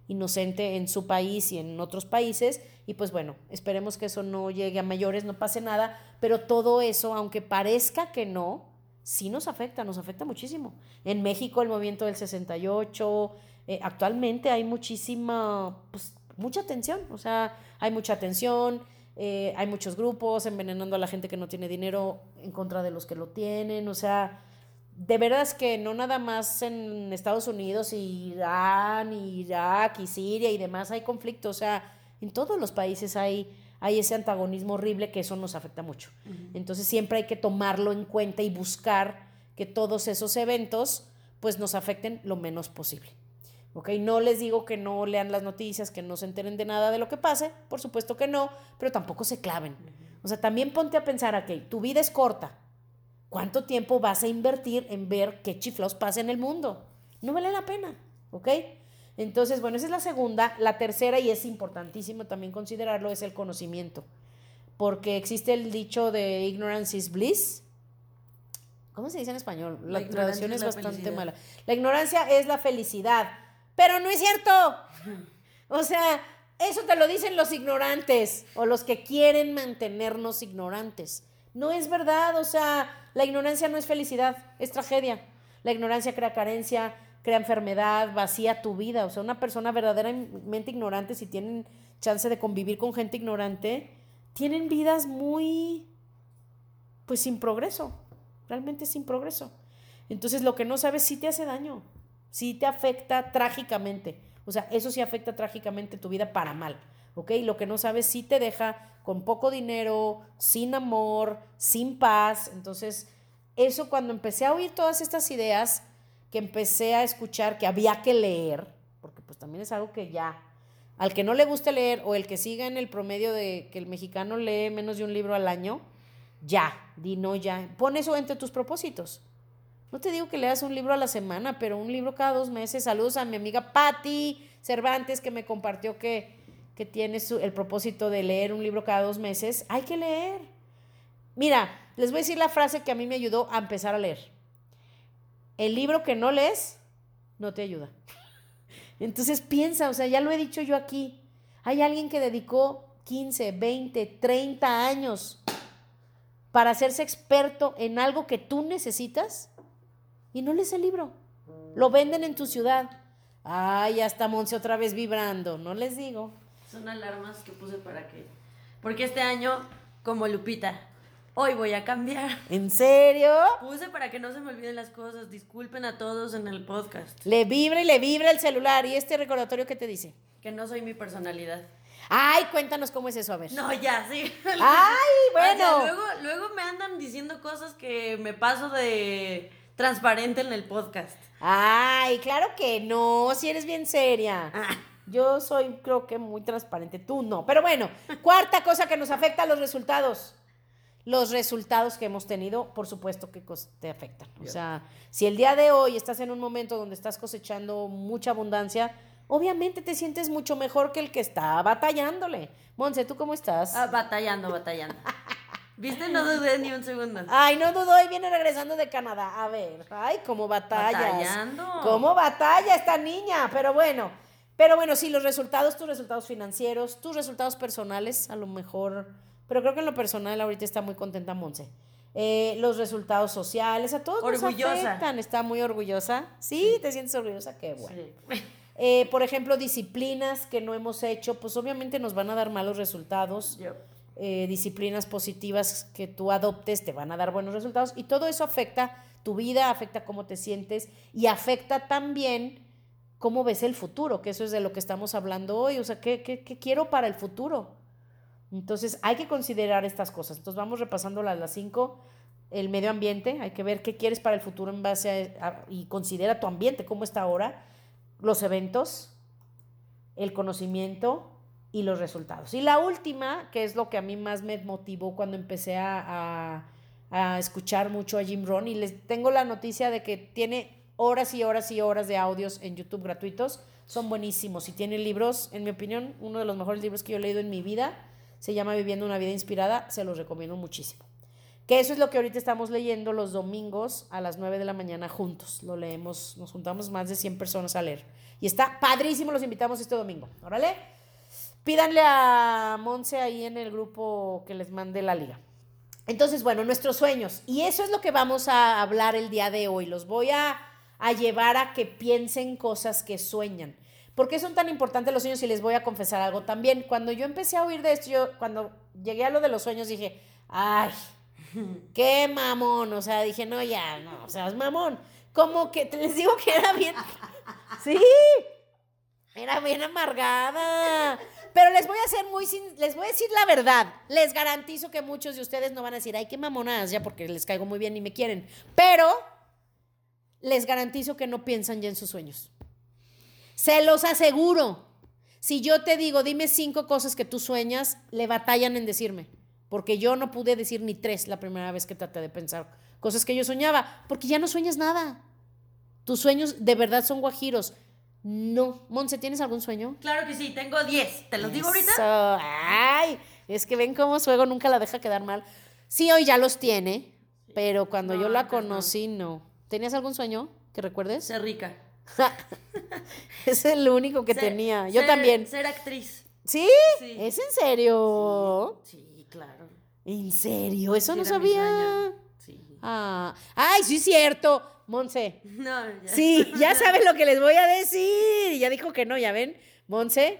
inocente en su país y en otros países. Y pues bueno, esperemos que eso no llegue a mayores, no pase nada, pero todo eso, aunque parezca que no, sí nos afecta, nos afecta muchísimo. En México el movimiento del 68, eh, actualmente hay muchísima, pues mucha tensión, o sea, hay mucha tensión eh, hay muchos grupos envenenando a la gente que no tiene dinero en contra de los que lo tienen, o sea, de verdad es que no nada más en Estados Unidos, Irán, Irak y Siria y demás hay conflicto, o sea, en todos los países hay, hay ese antagonismo horrible que eso nos afecta mucho. Entonces siempre hay que tomarlo en cuenta y buscar que todos esos eventos pues nos afecten lo menos posible. ¿ok? No les digo que no lean las noticias, que no se enteren de nada de lo que pase, por supuesto que no, pero tampoco se claven. O sea, también ponte a pensar, ok, tu vida es corta. ¿Cuánto tiempo vas a invertir en ver qué chiflados pasa en el mundo? No vale la pena, ¿ok? Entonces, bueno, esa es la segunda. La tercera, y es importantísimo también considerarlo, es el conocimiento. Porque existe el dicho de ignorance is bliss. ¿Cómo se dice en español? La, traducción es, bastante mala. La ignorancia es la felicidad. Pero no es cierto. O sea, eso te lo dicen los ignorantes o los que quieren mantenernos ignorantes. No es verdad, o sea, la ignorancia no es felicidad, es tragedia. La ignorancia crea carencia, crea enfermedad, vacía tu vida. O sea, una persona verdaderamente ignorante, si tienen chance de convivir con gente ignorante, tienen vidas muy, pues sin progreso, realmente sin progreso. Entonces, lo que no sabes sí te hace daño sí te afecta trágicamente. O sea, eso sí afecta trágicamente tu vida para mal. ¿ok? Lo que no sabes sí te deja con poco dinero, sin amor, sin paz. Entonces, eso cuando empecé a oír todas estas ideas, que empecé a escuchar que había que leer, porque pues también es algo que ya, al que no le guste leer o el que siga en el promedio de que el mexicano lee menos de un libro al año, ya, di no ya, pon eso entre tus propósitos. No te digo que leas un libro a la semana, pero un libro cada dos meses. Saludos a mi amiga Patti Cervantes que me compartió que, que tiene el propósito de leer un libro cada dos meses. Hay que leer. Mira, les voy a decir la frase que a mí me ayudó a empezar a leer. El libro que no lees no te ayuda. Entonces piensa, o sea, ya lo he dicho yo aquí. Hay alguien que dedicó 15, 20, 30 años para hacerse experto en algo que tú necesitas y no lees el libro. Lo venden en tu ciudad. Ay, ya está Monse otra vez vibrando, no les digo. Son alarmas que puse para que... Porque este año, como Lupita, hoy voy a cambiar. ¿En serio? Puse para que no se me olviden las cosas. Disculpen a todos en el podcast. Le vibra y le vibra el celular. ¿Y este recordatorio qué te dice? Que no soy mi personalidad. Ay, cuéntanos cómo es eso, a ver. No, ya, sí. Ay, bueno. luego, luego me andan diciendo cosas que me paso de transparente en el podcast. Ay, claro que no, si eres bien seria. Ah. Yo soy, creo que muy transparente, tú no. Pero bueno, cuarta cosa que nos afecta a los resultados. Los resultados que hemos tenido, por supuesto que te afectan. O sea, si el día de hoy estás en un momento donde estás cosechando mucha abundancia, obviamente te sientes mucho mejor que el que está batallándole. Monse, ¿tú cómo estás? Ah, batallando, batallando. ¿Viste? No dudé ni un segundo. Ay, no dudó y viene regresando de Canadá. A ver, ay, cómo batalla. Batallando. ¿Cómo batalla esta niña? Pero bueno, pero bueno, sí, los resultados, tus resultados financieros, tus resultados personales, a lo mejor, pero creo que en lo personal ahorita está muy contenta Monse. Eh, los resultados sociales, a todos orgullosa. nos afectan. Está muy orgullosa. ¿Sí? ¿Te sientes orgullosa? Qué bueno. Eh, por ejemplo, disciplinas que no hemos hecho, pues obviamente nos van a dar malos resultados. Eh, disciplinas positivas que tú adoptes te van a dar buenos resultados y todo eso afecta tu vida, afecta cómo te sientes y afecta también cómo ves el futuro, que eso es de lo que estamos hablando hoy, o sea, ¿qué, qué, quiero para el futuro? Entonces hay que considerar estas cosas. Entonces vamos repasando las, cinco. El medio ambiente, hay que ver qué quieres para el futuro en base a, y considera tu ambiente, cómo está ahora, los eventos, el conocimiento, y los resultados. Y la última, que es lo que a mí más me motivó cuando empecé a, a, escuchar mucho a Jim Rohn, y les tengo la noticia de que tiene horas y horas y horas de audios en YouTube gratuitos, son buenísimos. Y tiene libros, en mi opinión, uno de los mejores libros que yo he leído en mi vida, se llama Viviendo una vida inspirada, se los recomiendo muchísimo. Que eso es lo que ahorita estamos leyendo los domingos a las 9 de la mañana juntos. Lo leemos, nos juntamos más de 100 personas a leer. Y está padrísimo, los invitamos este domingo. Órale. Pídanle a Monse ahí en el grupo que les mande la liga. Entonces, bueno, nuestros sueños. Y eso es lo que vamos a hablar el día de hoy. Los voy a, llevar a que piensen cosas que sueñan. ¿Por qué son tan importantes los sueños? Y les voy a confesar algo también. Cuando yo empecé a oír de esto, yo cuando llegué a lo de los sueños dije, ay, qué mamón. O sea, dije, no, ya, no, o sea, es mamón. Como que les digo que era bien. Sí, era bien amargada. Pero les voy a hacer muy les voy a decir la verdad. Les garantizo que muchos de ustedes no van a decir, ay, qué mamonadas ya porque les caigo muy bien y me quieren. Pero les garantizo que no piensan ya en sus sueños. Se los aseguro. Si yo te digo, dime cinco cosas que tú sueñas, le batallan en decirme. Porque yo no pude decir ni tres la primera vez que traté de pensar cosas que yo soñaba. Porque ya no sueñas nada. Tus sueños de verdad son guajiros. No. Monse, ¿tienes algún sueño? Claro que sí, tengo 10. ¿Te los digo ahorita? Ay, es que ven cómo su ego nunca la deja quedar mal. Sí, hoy ya los tiene, pero cuando yo la conocí, no. ¿Tenías algún sueño que recuerdes? Ser rica. es el único que tenía. Yo también. Ser actriz. ¿Sí? ¿Es en serio? Sí, claro. ¿En serio? Eso no sabía. Sí. Ah. Ay, sí es cierto. Monse. No, ya. Sí, ya saben lo que les voy a decir. Ya dijo que no, ¿ya ven? Monse.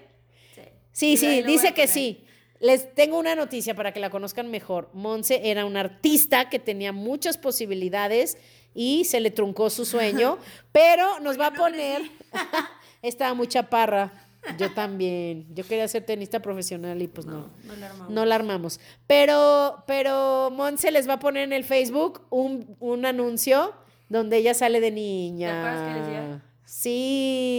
Sí, sí, dice que sí. Les tengo una noticia para que la conozcan mejor. Monse era una artista que tenía muchas posibilidades y se le truncó su sueño, pero nos va a poner. Estaba muy chaparra. Yo también. Yo quería ser tenista profesional y pues no. No la armamos. No la armamos. Pero, pero Monse les va a poner en el Facebook un, un anuncio donde ella sale de niña. ¿Te acuerdas decía?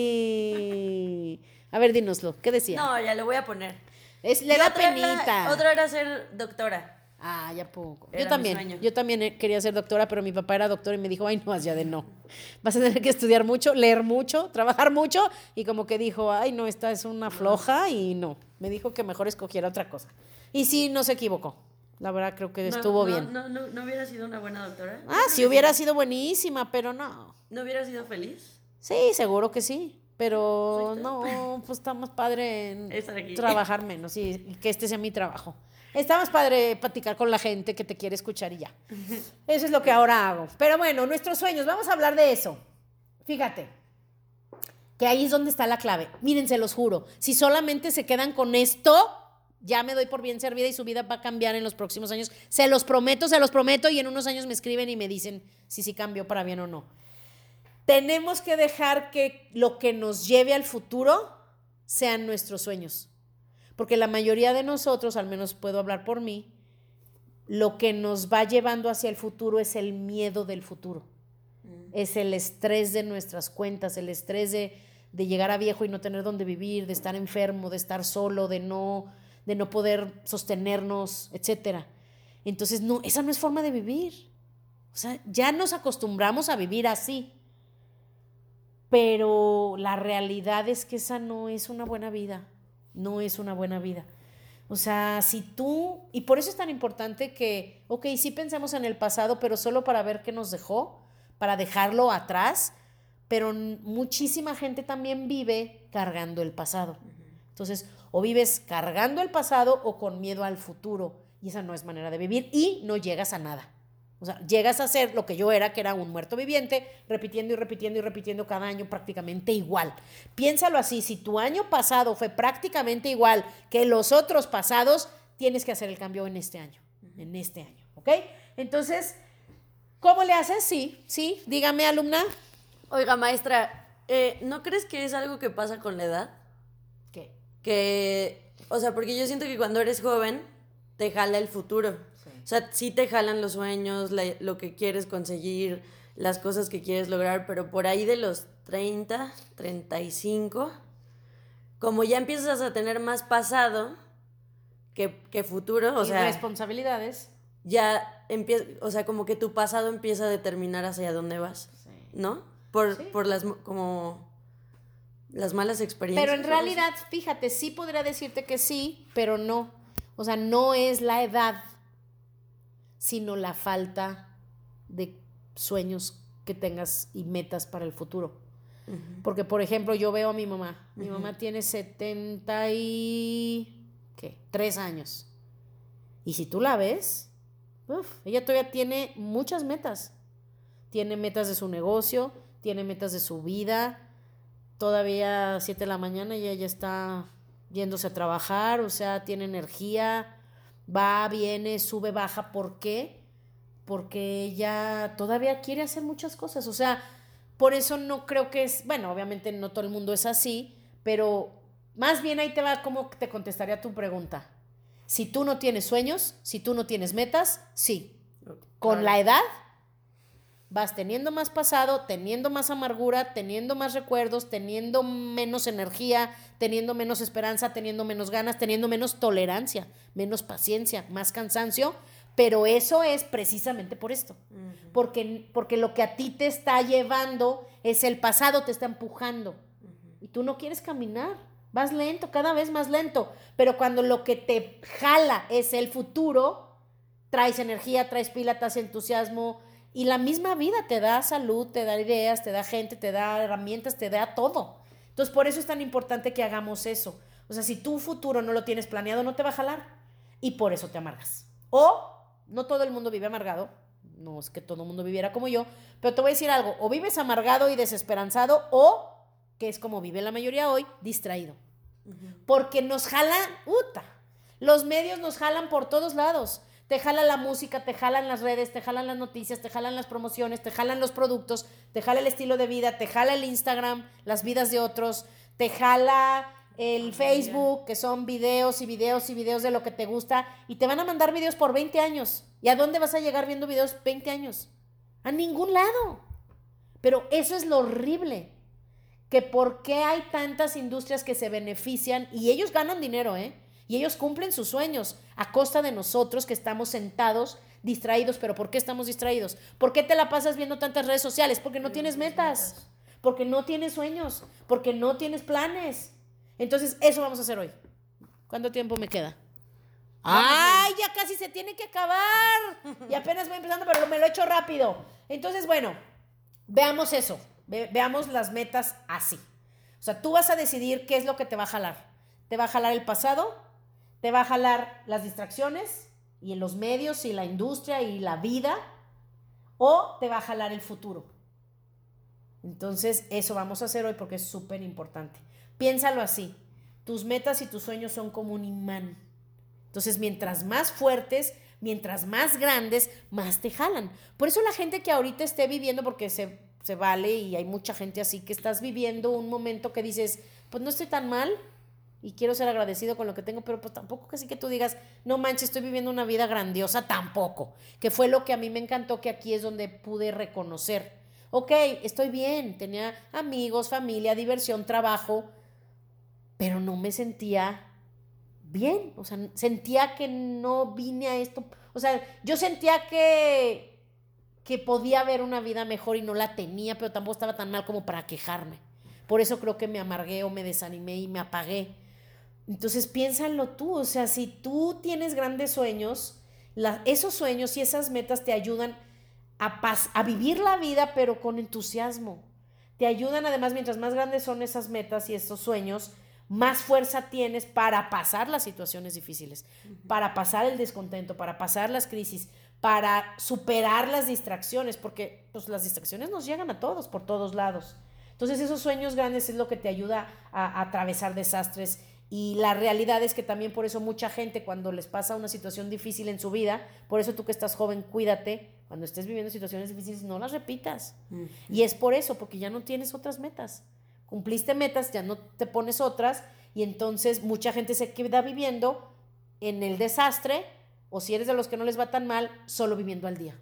Sí. A ver, dínoslo. ¿Qué decía? No, ya lo voy a poner. Es, le Y da otra era- penita. Otra era ser doctora. Ah, ya poco. Era yo mi también. sueño. Yo también eh, quería ser doctora, pero mi papá era doctor y me dijo, ay, no, ya de no. Vas a tener que estudiar mucho, leer mucho, trabajar mucho. Y como que dijo, ay, no, esta es una floja y no. Me dijo que mejor escogiera otra cosa. Y sí, no se equivocó. La verdad creo que No, estuvo no, bien. No, no, no hubiera sido una buena doctora. Ah, que hubiera sí. sido buenísima, pero no. ¿No hubiera sido feliz? Sí, seguro que sí. Pero no, pues está más padre en Estar aquí. trabajar menos y que este sea mi trabajo. Está más padre platicar con la gente que te quiere escuchar y ya. Eso es lo que ahora hago. Pero bueno, nuestros sueños, vamos a hablar de eso. Fíjate, que ahí es donde está la clave. Miren, se los juro, si solamente se quedan con esto, ya me doy por bien servida y su vida va a cambiar en los próximos años. Se los prometo, se los prometo y en unos años me escriben y me dicen si sí cambió para bien o no. Tenemos que dejar que lo que nos lleve al futuro sean nuestros sueños. Porque la mayoría de nosotros, al menos puedo hablar por mí, lo que nos va llevando hacia el futuro es el miedo del futuro. Es el estrés de nuestras cuentas, el estrés de, de llegar a viejo y no tener dónde vivir, de estar enfermo, de estar solo, de no, de no poder sostenernos, etc. Entonces, no, esa no es forma de vivir. O sea, ya nos acostumbramos a vivir así. Pero la realidad es que esa no es una buena vida. No es una buena vida. O sea, si tú, y por eso es tan importante que, ok, sí pensemos en el pasado, pero solo para ver qué nos dejó, para dejarlo atrás, pero muchísima gente también vive cargando el pasado. Entonces, o vives cargando el pasado o con miedo al futuro, y esa no es manera de vivir y no llegas a nada. O sea, llegas a ser lo que yo era, que era un muerto viviente, repitiendo y repitiendo y repitiendo cada año prácticamente igual. Piénsalo así, si tu año pasado fue prácticamente igual que los otros pasados, tienes que hacer el cambio en este año, en este año, ¿ok? Entonces, ¿cómo le haces? Sí, sí, dígame, alumna. Oiga, maestra, eh, ¿no crees que es algo que pasa con la edad? ¿Qué? Que, o sea, porque yo siento que cuando eres joven te jala el futuro. O sea, sí te jalan los sueños, la- lo que quieres conseguir, las cosas que quieres lograr, pero por ahí de los 30, 35, como ya empiezas a tener más pasado que, que futuro, o y sea, responsabilidades. ya empieza, o sea, como que tu pasado empieza a determinar hacia dónde vas, ¿no? Por, Sí. por las, mo- como, las malas experiencias. Pero en realidad, fíjate, sí podría decirte que sí, pero no. O sea, no es la edad, sino la falta de sueños que tengas y metas para el futuro. Porque, por ejemplo, yo veo a mi mamá. Mi mamá tiene 70 y... ¿qué? Tres años. Y si tú la ves, uf, ella todavía tiene muchas metas. Tiene metas de su negocio, tiene metas de su vida. Todavía a 7 de la mañana ella está yéndose a trabajar, o sea, tiene energía, va, viene, sube, baja. ¿Por qué? Porque ella todavía quiere hacer muchas cosas. O sea, por eso no creo que es, bueno, obviamente no todo el mundo es así, pero más bien ahí te va como te contestaría tu pregunta. Si tú no tienes sueños, si tú no tienes metas, sí. Con Claro. la edad vas teniendo más pasado, teniendo más amargura, teniendo más recuerdos, teniendo menos energía, teniendo menos esperanza, teniendo menos ganas, teniendo menos tolerancia, menos paciencia, más cansancio, pero eso es precisamente por esto. Porque, porque lo que a ti te está llevando es el pasado, te está empujando. Y tú no quieres caminar, vas lento, cada vez más lento. Pero cuando lo que te jala es el futuro, traes energía, traes pila, traes entusiasmo. Y la misma vida te da salud, te da ideas, te da gente, te da herramientas, te da todo. Entonces, por eso es tan importante que hagamos eso. O sea, si tu futuro no lo tienes planeado, no te va a jalar. Y por eso te amargas. O no todo el mundo vive amargado. No es que todo el mundo viviera como yo. Pero te voy a decir algo. O vives amargado y desesperanzado o, que es como vive la mayoría hoy, distraído. Porque nos jalan, uta. Los medios nos jalan por todos lados. Te jala la música, te jalan las redes, te jalan las noticias, te jalan las promociones, te jalan los productos, te jala el estilo de vida, te jala el Instagram, las vidas de otros, te jala el Facebook, que son videos y videos y videos de lo que te gusta, y te van a mandar videos por 20 años. ¿Y a dónde vas a llegar viendo videos 20 años? A ningún lado. Pero eso es lo horrible. Que por qué hay tantas industrias que se benefician y ellos ganan dinero, ¿eh? Y ellos cumplen sus sueños a costa de nosotros que estamos sentados distraídos. ¿Pero por qué estamos distraídos? ¿Por qué te la pasas viendo tantas redes sociales? Porque no tienes metas, porque no tienes sueños, porque no tienes planes. Entonces, eso vamos a hacer hoy. ¿Cuánto tiempo me queda? ¡Ay, ya casi se tiene que acabar! Y apenas voy empezando, pero me lo he hecho rápido. Entonces, bueno, veamos eso. veamos las metas así. O sea, tú vas a decidir qué es lo que te va a jalar. ¿Te va a jalar el pasado? ¿Te va a jalar las distracciones y los medios y la industria y la vida? ¿O te va a jalar el futuro? Entonces, eso vamos a hacer hoy porque es súper importante. Piénsalo así. Tus metas y tus sueños son como un imán. Entonces, mientras más fuertes, mientras más grandes, más te jalan. Por eso la gente que ahorita esté viviendo, porque se, se vale y hay mucha gente así, que estás viviendo un momento que dices, pues no estoy tan mal, y quiero ser agradecido con lo que tengo, pero pues tampoco casi que tú digas, no manches, estoy viviendo una vida grandiosa, tampoco, que fue lo que a mí me encantó, que aquí es donde pude reconocer, ok, estoy bien, tenía amigos, familia, diversión, trabajo, pero no me sentía bien, o sea, sentía que no vine a esto, o sea, yo sentía que, que podía haber una vida mejor y no la tenía, pero tampoco estaba tan mal como para quejarme. Por eso creo que me amargué o me desanimé y me apagué. Entonces piénsalo tú, o sea, si tú tienes grandes sueños, esos sueños y esas metas te ayudan a, a vivir la vida, pero con entusiasmo. Te ayudan además, mientras más grandes son esas metas y esos sueños, más fuerza tienes para pasar las situaciones difíciles, para pasar el descontento, para pasar las crisis, para superar las distracciones, porque pues, las distracciones nos llegan a todos, por todos lados. Entonces esos sueños grandes es lo que te ayuda a atravesar desastres y la realidad es que también por eso mucha gente cuando les pasa una situación difícil en su vida, por eso tú que estás joven, cuídate, cuando estés viviendo situaciones difíciles, no las repitas. Y es por eso, porque ya no tienes otras metas. Cumpliste metas, ya no te pones otras y entonces mucha gente se queda viviendo en el desastre o si eres de los que no les va tan mal, solo viviendo al día.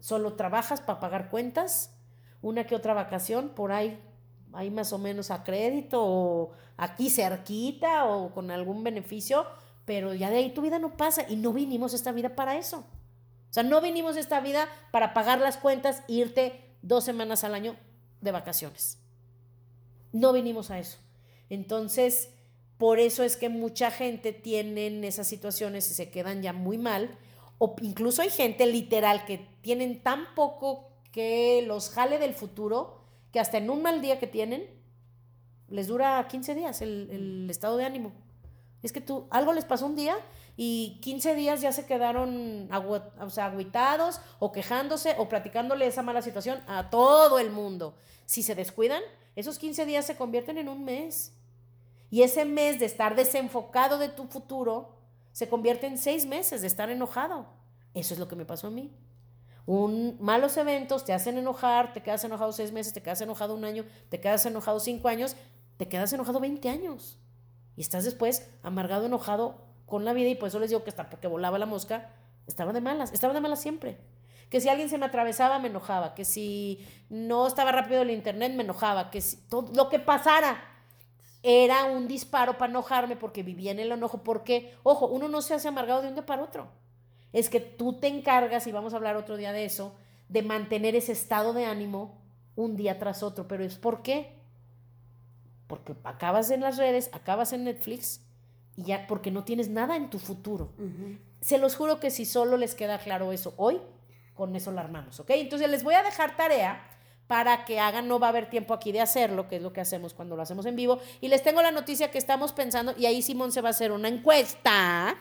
Solo trabajas para pagar cuentas, una que otra vacación, por ahí ahí más o menos a crédito o aquí cerquita o con algún beneficio, pero ya de ahí tu vida no pasa y no vinimos esta vida para eso. O sea, no vinimos esta vida para pagar las cuentas e irte dos semanas al año de vacaciones. No vinimos a eso. Entonces, por eso es que mucha gente tiene esas situaciones y se quedan ya muy mal. O incluso hay gente literal que tienen tan poco que los jale del futuro que hasta en un mal día que tienen, les dura 15 días el, estado de ánimo. Es que tú, algo les pasó un día y 15 días ya se quedaron o sea, aguitados o quejándose o platicándole esa mala situación a todo el mundo. Si se descuidan, esos 15 días se convierten en un mes. Y ese mes de estar desenfocado de tu futuro se convierte en seis meses de estar enojado. Eso es lo que me pasó a mí. Un, malos eventos te hacen enojar, te quedas enojado seis meses, te quedas enojado un año, te quedas enojado cinco años, te quedas enojado 20 años. Y estás después amargado, enojado con la vida y por eso les digo que hasta porque volaba la mosca, estaba de malas, estaba de malas siempre. Que si alguien se me atravesaba me enojaba, que si no estaba rápido el internet me enojaba, que si todo lo que pasara era un disparo para enojarme porque vivía en el enojo, porque, ojo, uno no se hace amargado de un día para otro es que tú te encargas, y vamos a hablar otro día de eso, de mantener ese estado de ánimo un día tras otro. Pero es por qué? Porque acabas en las redes, acabas en Netflix y ya porque no tienes nada en tu futuro. Se los juro que si solo les queda claro eso hoy, con eso lo armamos, ¿ok? Entonces les voy a dejar tarea para que hagan, no va a haber tiempo aquí de hacerlo, que es lo que hacemos cuando lo hacemos en vivo. Y les tengo la noticia que estamos pensando, y ahí Simón se va a hacer una encuesta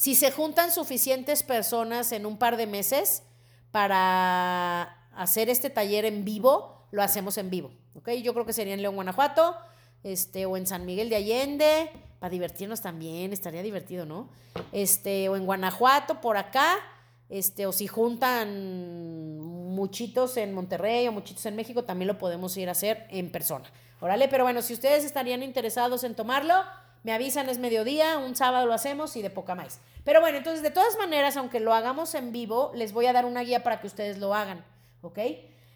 si se juntan suficientes personas en un par de meses para hacer este taller en vivo, lo hacemos en vivo. ¿ok? Yo creo que sería en León, Guanajuato, este, o en San Miguel de Allende, para divertirnos también, estaría divertido, ¿no? Este, o en Guanajuato, por acá, este, o si juntan muchitos en Monterrey o muchitos en México, también lo podemos ir a hacer en persona. Órale, pero bueno, si ustedes estarían interesados en tomarlo, me avisan, es mediodía, un sábado lo hacemos y de poca más. Pero bueno, entonces de todas maneras, aunque lo hagamos en vivo, les voy a dar una guía para que ustedes lo hagan, ¿ok?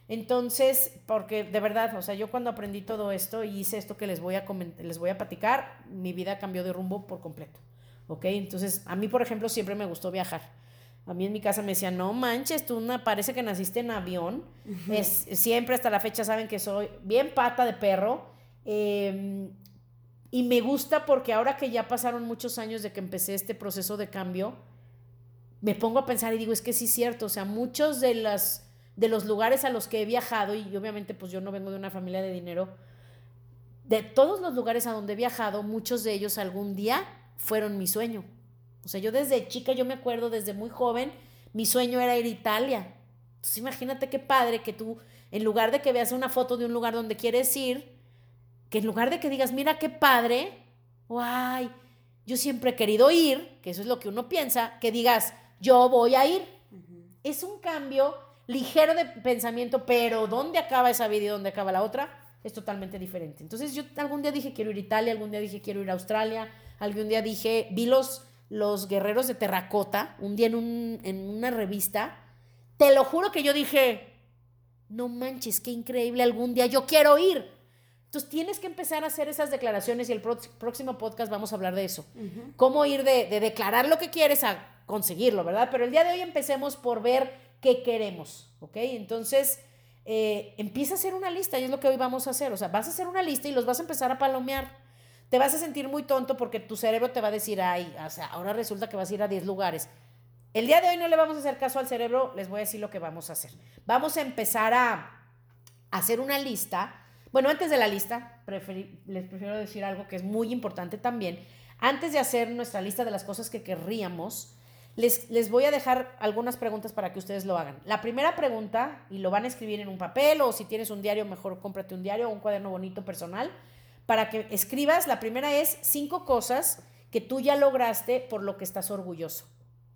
Entonces, porque de verdad, o sea, yo cuando aprendí todo esto y hice esto que les voy a les voy a platicar, mi vida cambió de rumbo por completo. ¿Ok? Entonces, a mí, por ejemplo, siempre me gustó viajar. A mí en mi casa me decían, no manches, tú parece que naciste en avión. es, siempre hasta la fecha saben que soy bien pata de perro. Em, y me gusta porque ahora que ya pasaron muchos años de que empecé este proceso de cambio, me pongo a pensar y digo, es que sí es cierto, o sea, muchos de las de los lugares a los que he viajado, y obviamente pues yo no vengo de una familia de dinero, de todos los lugares a donde he viajado, muchos de ellos algún día fueron mi sueño. O sea, yo desde chica, yo me acuerdo desde muy joven, mi sueño era ir a Italia. Entonces imagínate qué padre que tú, en lugar de que veas una foto de un lugar donde quieres ir, que en lugar de que digas, mira qué padre, guay, yo siempre he querido ir, que eso es lo que uno piensa, que digas, yo voy a ir. Es un cambio ligero de pensamiento, pero ¿dónde acaba esa vida y dónde acaba la otra? Es totalmente diferente. Entonces yo algún día dije quiero ir a Italia, algún día dije quiero ir a Australia, algún día dije, vi los, los guerreros de terracota, un día en, un, en una revista, te lo juro que yo dije, no manches, qué increíble, algún día yo quiero ir. Entonces tienes que empezar a hacer esas declaraciones y el próximo podcast vamos a hablar de eso. Cómo ir de, de declarar lo que quieres a conseguirlo, ¿verdad? Pero el día de hoy empecemos por ver qué queremos, ¿ok? Entonces, eh, empieza a hacer una lista y es lo que hoy vamos a hacer. O sea, vas a hacer una lista y los vas a empezar a palomear. Te vas a sentir muy tonto porque tu cerebro te va a decir, ay, o sea, ahora resulta que vas a ir a 10 lugares. El día de hoy no le vamos a hacer caso al cerebro, les voy a decir lo que vamos a hacer. Vamos a empezar a hacer una lista. Bueno, antes de la lista, les prefiero decir algo que es muy importante también. Antes de hacer nuestra lista de las cosas que querríamos, les, voy a dejar algunas preguntas para que ustedes lo hagan. La primera pregunta, y lo van a escribir en un papel o si tienes un diario, mejor cómprate un diario o un cuaderno bonito personal, para que escribas, la primera es cinco cosas que tú ya lograste por lo que estás orgulloso.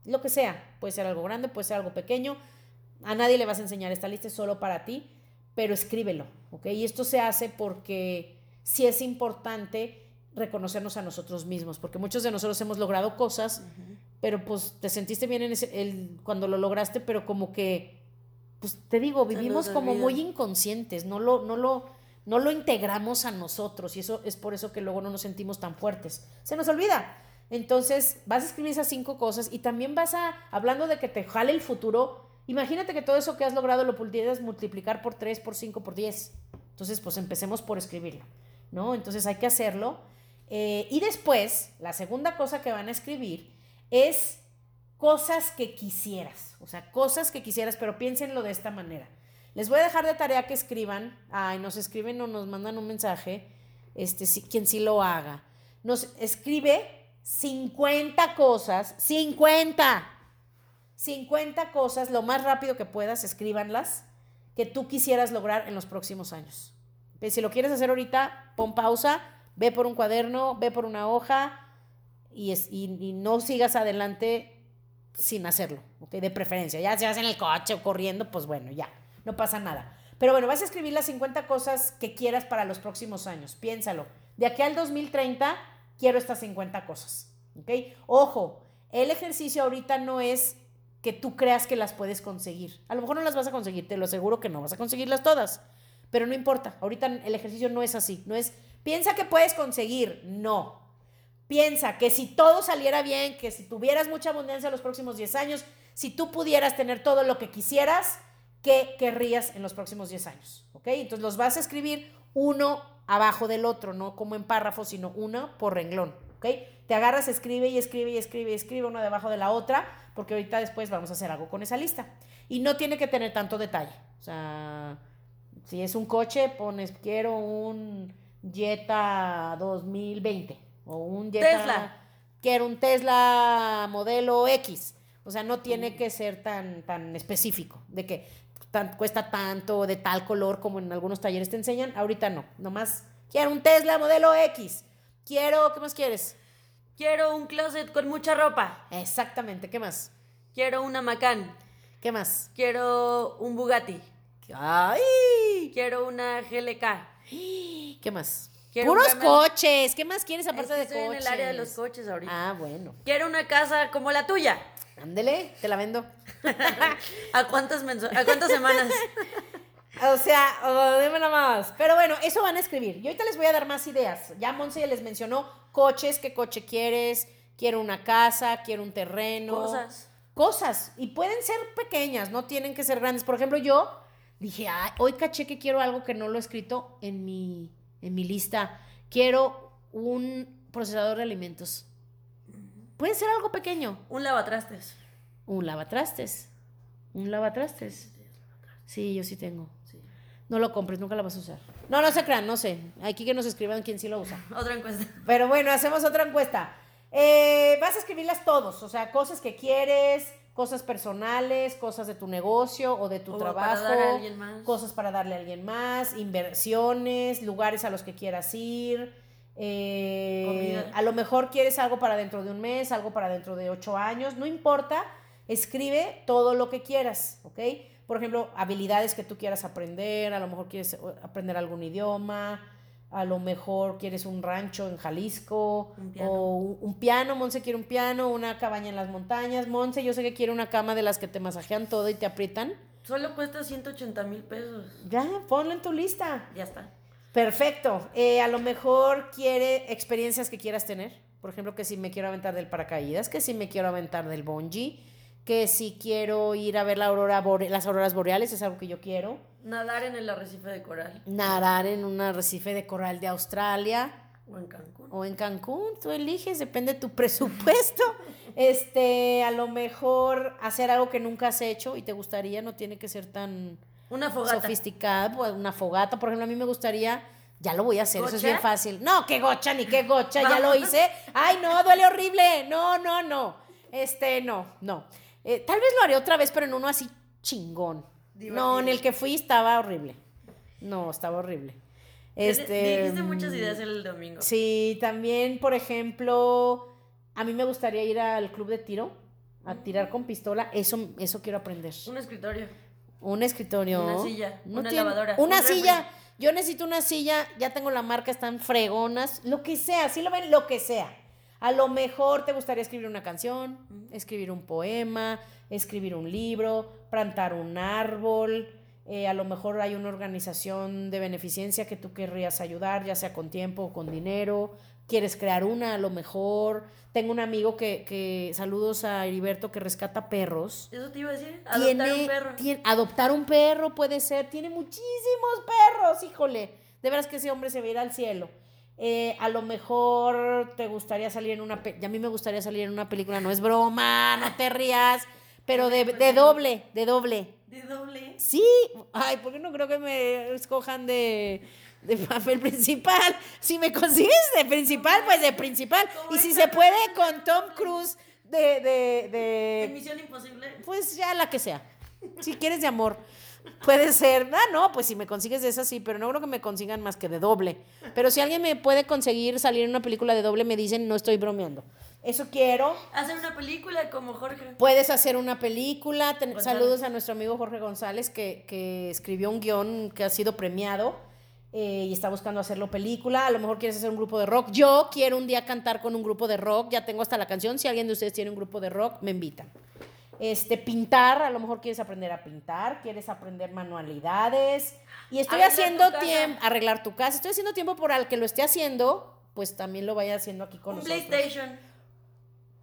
Lo que sea, puede ser algo grande, puede ser algo pequeño. A nadie le vas a enseñar esta lista, es solo para ti, pero escríbelo, ¿ok? Y esto se hace porque sí es importante reconocernos a nosotros mismos, porque muchos de nosotros hemos logrado cosas, pero pues te sentiste bien en ese, el, cuando lo lograste, pero como que, pues te digo, vivimos como muy inconscientes, no lo, no lo, no lo integramos a nosotros y eso es por eso que luego no nos sentimos tan fuertes. Se nos olvida. Entonces, vas a escribir esas cinco cosas y también vas a, hablando de que te jale el futuro, imagínate que todo eso que has logrado lo pudieras multiplicar por tres, por cinco, por diez. Entonces, pues empecemos por escribirlo, ¿no? Entonces hay que hacerlo eh, y después, la segunda cosa que van a escribir es cosas que quisieras, o sea, cosas que quisieras, pero piénsenlo de esta manera. Les voy a dejar de tarea que escriban, ay, nos escriben o nos mandan un mensaje, este, si, quien sí lo haga. Nos escribe 50 cosas, 50, 50 cosas, lo más rápido que puedas, escríbanlas, que tú quisieras lograr en los próximos años. Si lo quieres hacer ahorita, pon pausa, Ve por un cuaderno, ve por una hoja y, es, y, no sigas adelante sin hacerlo, ¿ok? De preferencia. Ya si vas en el coche o corriendo, pues bueno, ya, no pasa nada. Pero bueno, vas a escribir las 50 cosas que quieras para los próximos años. Piénsalo. De aquí al 2030 quiero estas 50 cosas, ¿ok? Ojo, el ejercicio ahorita no es que tú creas que las puedes conseguir. A lo mejor no las vas a conseguir, te lo aseguro que no vas a conseguirlas todas. Pero no importa, ahorita el ejercicio no es así, no es Piensa que puedes conseguir. No. Piensa que si todo saliera bien, que si tuvieras mucha abundancia los próximos 10 años, si tú pudieras tener todo lo que quisieras, ¿qué querrías en los próximos 10 años? ¿Ok? Entonces los vas a escribir uno abajo del otro, no como en párrafos, sino uno por renglón. ¿Ok? Te agarras, escribe y escribe y escribe y escribe uno debajo de la otra, porque ahorita después vamos a hacer algo con esa lista. Y no tiene que tener tanto detalle. O sea, si es un coche, pones, quiero un Jetta 2020 o un Jetta Tesla. Quiero un Tesla modelo X. O sea, no tiene que ser tan, tan específico de que cuesta tanto de tal color como en algunos talleres te enseñan. Ahorita no. Nomás quiero un Tesla modelo X. Quiero, ¿qué más quieres? Quiero un closet con mucha ropa. Exactamente, ¿qué más? Quiero una Macan. ¿Qué más? Quiero un Bugatti. ¡Ay! Quiero una GLK. ¿Qué más? Quiero Puros coches. ¿Qué más quieres Es aparte que de estoy coches? en el área de los coches ahorita. Ah, bueno. Quiero una casa como la tuya. Ándele, te la vendo. ¿A cuántas, ¿A cuántas semanas? O sea, oh, nada más. Pero bueno, eso van a escribir. Y ahorita les voy a dar más ideas. Ya Monse les mencionó coches, qué coche quieres, quiero una casa, quiero un terreno. Cosas. Cosas. Y pueden ser pequeñas, no tienen que ser grandes. Por ejemplo, yo dije, "Ay, hoy caché que quiero algo que no lo he escrito en mi, en mi lista. Quiero un procesador de alimentos. Puede ser algo pequeño. Un lavatrastes. Un lavatrastes. Un lavatrastes. Sí, yo sí tengo. No lo compres, nunca lo vas a usar. No, no se crean, no sé. Aquí que nos escriban quién sí lo usa. Otra encuesta. Pero bueno, hacemos otra encuesta. Eh, vas a escribirlas todos, o sea, cosas que quieres, cosas personales, cosas de tu negocio o de tu O trabajo, para dar a alguien más. cosas para darle a alguien más, inversiones, lugares a los que quieras ir. eh, a lo mejor quieres algo para dentro de un mes, algo para dentro de ocho años, no importa, escribe todo lo que quieras, ¿ok? Por ejemplo, habilidades que tú quieras aprender, a lo mejor quieres eh, aprender algún idioma, a lo mejor quieres un rancho en Jalisco, Un piano. o un, un piano, Monse quiere un piano, una cabaña en las montañas, Monse yo sé que quiere una cama de las que te masajean todo y te aprietan. Solo cuesta 180 mil pesos. Ya, ponlo en tu lista. Ya está. Perfecto. Eh, a lo mejor quiere experiencias que quieras tener. Por ejemplo, que si me quiero aventar del paracaídas, que si me quiero aventar del bungee, que si quiero ir a ver la aurora bore- las auroras boreales, es algo que yo quiero. Nadar en el arrecife de coral. Nadar en un arrecife de coral de Australia O en Cancún. o en Cancún, tú eliges, depende de tu presupuesto. Este, a lo mejor hacer algo que nunca has hecho y te gustaría, no tiene que ser tan Una fogata. sofisticada, pues una fogata, por ejemplo, a mí me gustaría, ya lo voy a hacer, eso es bien fácil. No, qué gocha, ni qué gocha, ya lo hice. Ay, no, duele horrible. No, no, no. Este, no, no. Eh, tal vez lo haré otra vez, pero en uno así chingón. No, en el que fui estaba horrible. No, estaba horrible. Este, Dijiste muchas ideas el domingo. Sí, también, por ejemplo, a mí me gustaría ir al club de tiro, a tirar con pistola. Eso, eso quiero aprender. Un escritorio. Un escritorio. Una silla, una tiene- lavadora, Una un refri. silla. Yo necesito una silla, ya tengo la marca, están fregonas. Lo que sea, si lo ven, lo que sea. A lo mejor te gustaría escribir una canción, escribir un poema, escribir un libro, plantar un árbol. eh, a lo mejor hay una organización de beneficencia que tú querrías ayudar, ya sea con tiempo o con dinero. Quieres crear una, a lo mejor. Tengo un amigo que, que saludos a Heriberto, que rescata perros Eso te iba a decir. Adoptar tiene, un perro. tiene- adoptar un perro puede ser, tiene muchísimos perros, híjole. De veras que ese hombre se va a ir al cielo. Eh, a lo mejor te gustaría salir en una... A mí me gustaría salir en una película, no es broma, no te rías, pero de, de doble, de doble. De doble. Sí, ay, porque no creo que me escojan de, de papel principal. Si me consigues de principal, pues de principal. Y si se puede con Tom Cruise de, de, de, Misión imposible. pues ya la que sea. Si quieres de amor. Puede ser. Ah, no, pues si me consigues de esa sí, pero no creo que me consigan más que de doble. Pero si alguien me puede conseguir salir en una película de doble, me dicen, no estoy bromeando. Eso quiero. Hacer una película como Jorge. Puedes hacer una película. Ten- saludos a nuestro amigo Jorge González, que, que escribió un guion que ha sido premiado eh, y está buscando hacerlo película. A lo mejor quieres hacer un grupo de rock. Yo quiero un día cantar con un grupo de rock. Ya tengo hasta la canción. Si alguien de ustedes tiene un grupo de rock, me invitan. Este, pintar, a lo mejor quieres aprender a pintar, quieres aprender manualidades. Y estoy Arreglar haciendo tiempo, arreglar tu casa. Estoy haciendo tiempo por al que lo esté haciendo, pues también lo vaya haciendo aquí con Un nosotros. PlayStation.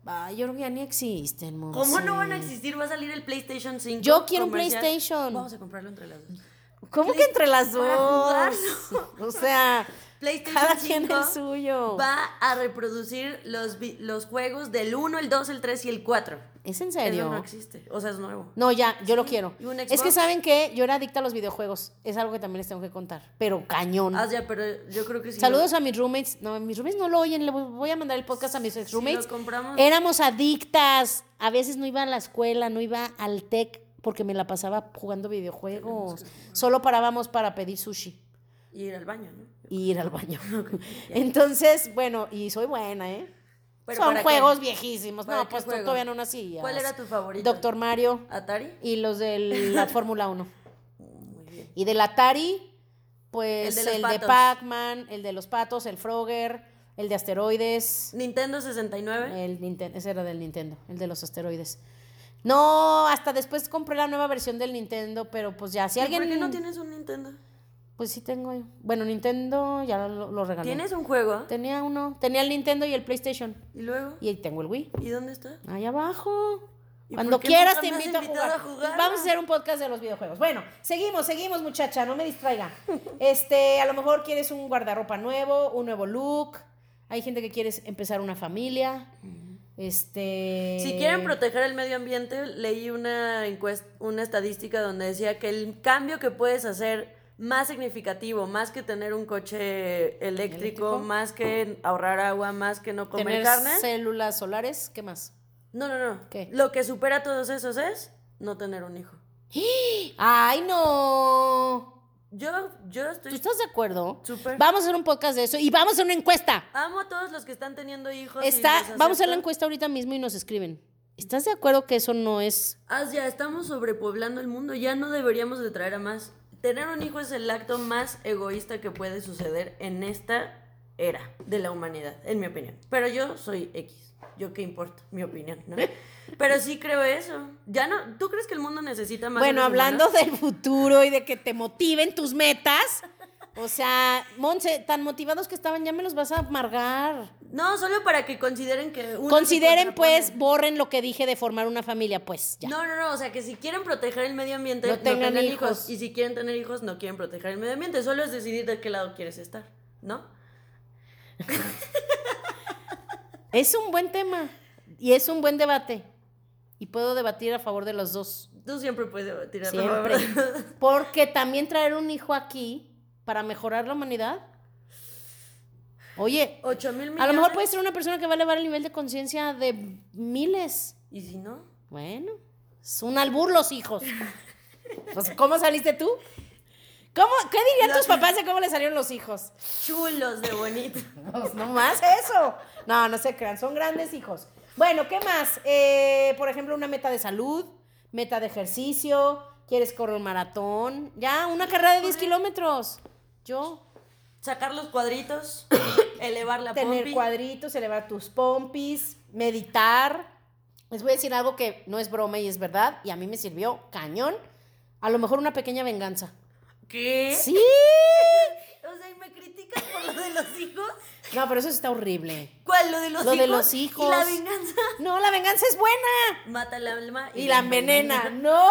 Ay, yo creo que ya ni existen, Monse. ¿Cómo no van a existir? Va a salir el PlayStation 5. Yo quiero un. PlayStation. Vamos a comprarlo entre las dos. ¿Cómo que entre las dos? Para jugar, O sea, PlayStation cada 5 quien el suyo. va a reproducir los, los juegos del 1, el 2, el 3 y el 4. ¿Es en Eso serio? no existe. O sea, es nuevo. No, ya, yo lo quiero. ¿Y un Es que saben que yo era adicta a los videojuegos. Es algo que también les tengo que contar. Pero cañón. Ah, ya, pero yo creo que sí. Saludos a mis roommates. No, mis roommates no lo oyen. Le voy a mandar el podcast a mis ex roommates. lo compramos- Éramos adictas. A veces no iba a la escuela, no iba al tech porque me la pasaba jugando videojuegos. Solo parábamos para pedir sushi Y ir al baño, ¿no? y ir al baño. Entonces, bueno, y soy buena, ¿eh? ¿Pero Son qué? juegos viejísimos. ¿Para No, pues juego? todavía no nací. ¿Cuál era tu favorito? Doctor Mario ¿Atari? y los de la Fórmula 1. Muy bien. Y del Atari, pues El de. Pac-Man, el de los patos, el Frogger, el de asteroides. Nintendo 69. El Ninten- ese era del Nintendo, el de los asteroides. No, hasta después compré la nueva versión del Nintendo, pero pues ya, si ¿Y alguien... ¿Por qué no tienes un Nintendo? Pues sí tengo. Bueno, Nintendo ya lo, lo regalé. ¿Tienes un juego? Tenía uno, tenía el Nintendo y el PlayStation. ¿Y luego? Y ahí tengo el Wii. ¿Y dónde está? Ahí abajo. ¿Y Cuando quieras te invito a jugar. a jugar? Vamos a hacer un podcast de los videojuegos. Bueno, seguimos, seguimos, muchacha, no me distraiga. Este, a lo mejor quieres un guardarropa nuevo, un nuevo look. Hay gente que quiere empezar una familia. Este. Si quieren proteger el medio ambiente, leí una encuesta, una estadística donde decía que el cambio que puedes hacer más significativo, más que tener un coche eléctrico, ¿Eléctrico? más que ahorrar agua, más que no comer tener carne. células solares, ¿qué más? No, no, no. ¿Qué? Lo que supera todos esos es no tener un hijo. ¡Ay, no! Yo, yo ¿Tú estoy estás de acuerdo? Súper. Vamos a hacer un podcast de eso y vamos a hacer una encuesta. Amo a todos los que están teniendo hijos. Está, vamos a hacer la encuesta ahorita mismo y nos escriben. ¿Estás de acuerdo que eso no es Ah, ya, estamos sobrepoblando el mundo, ya no deberíamos de traer a más. Tener un hijo es el acto más egoísta que puede suceder en esta era de la humanidad, en mi opinión. Pero yo soy X, yo qué importa, mi opinión, ¿no? Pero sí creo eso. Ya no, ¿tú crees que el mundo necesita más Bueno, hablando humanos? del futuro y de que te motiven tus metas. O sea, Monse, tan motivados que estaban, ya me los vas a amargar. No, solo para que consideren que uno Consideren, pues, borren lo que dije de formar una familia, pues, ya. No, no, no, o sea que si quieren proteger el medio ambiente, No tengan hijos. hijos. Y si quieren tener hijos, no quieren proteger el medio ambiente. Solo es decidir de qué lado quieres estar, ¿no? Es un buen tema y es un buen debate. Y puedo debatir a favor de los dos. Tú siempre puedes debatir a Siempre. favor. Porque también traer un hijo aquí para mejorar la humanidad. Oye, 8 mil millones. a lo mejor puede ser una persona que va a elevar el nivel de conciencia de miles. ¿Y si no? Bueno, es un albur los hijos. Pues, ¿cómo saliste tú? ¿Cómo, ¿Qué dirían tus papás de cómo le salieron los hijos? Chulos de bonito. Pues no más eso. No, no se crean, son grandes hijos. Bueno, ¿qué más? Eh, por ejemplo, una meta de salud, meta de ejercicio, quieres correr un maratón, ya, una carrera de 10 kilómetros. Yo, Sacar los cuadritos, elevar la tener pompi. cuadritos, elevar tus pompis, meditar. Les voy a decir algo que no es broma y es verdad, y a mí me sirvió cañón. A lo mejor una pequeña venganza. ¿Qué? Sí. O sea, ¿y me critican por lo de los hijos? No, pero eso está horrible. ¿Cuál? ¿Lo de los Lo hijos? de los hijos. ¿Y la venganza? No, la venganza es buena. Mata el alma Y la envenena. No.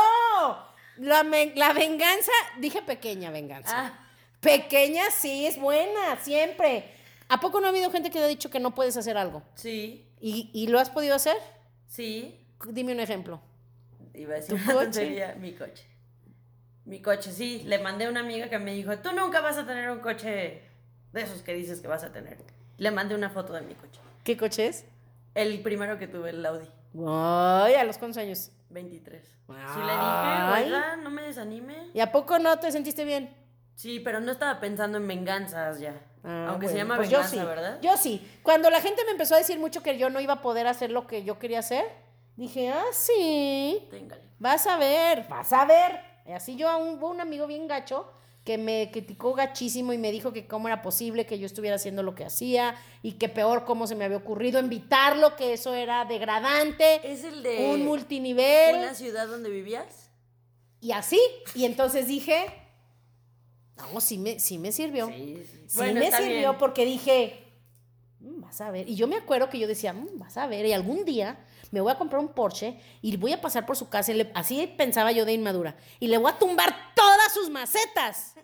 La, la venganza, dije pequeña venganza. Ah, Pequeña sí, es buena, siempre. ¿A poco no ha habido gente que te ha dicho que no puedes hacer algo? sí, ¿Y, y lo has podido hacer? sí. Dime un ejemplo. Iba a decir ¿Tu coche? tontería, Mi coche. Mi coche, sí. Le mandé a una amiga que me dijo, tú nunca vas a tener un coche de esos que dices que vas a tener. Le mandé una foto de mi coche. ¿Qué coche es? El primero que tuve, el Audi. Ay, ¿a los cuántos años? 23. Sí Ay. le dije, oiga, no me desanime. ¿Y a poco no te sentiste bien? Sí, pero no estaba pensando en venganzas ya. Ah, Aunque se llama pues yo venganza, sí, ¿verdad? Yo sí. Cuando la gente me empezó a decir mucho que yo no iba a poder hacer lo que yo quería hacer, dije, ah, sí. Téngale. Vas a ver, vas a ver. Y así yo a un, un amigo bien gacho que me criticó gachísimo y me dijo que cómo era posible que yo estuviera haciendo lo que hacía y que peor cómo se me había ocurrido invitarlo, que eso era degradante, ¿Es el de un multinivel una ciudad donde vivías? y así. Y entonces dije, no, sí me, sí me sirvió. Sí, Sí Bueno, me sirvió bien. porque dije, "Mm, vas a ver. Y yo me acuerdo que yo decía, "Mm, vas a ver. Y algún día me voy a comprar un Porsche y voy a pasar por su casa. y le- así pensaba yo de inmadura. Y le voy a tumbar todas sus macetas.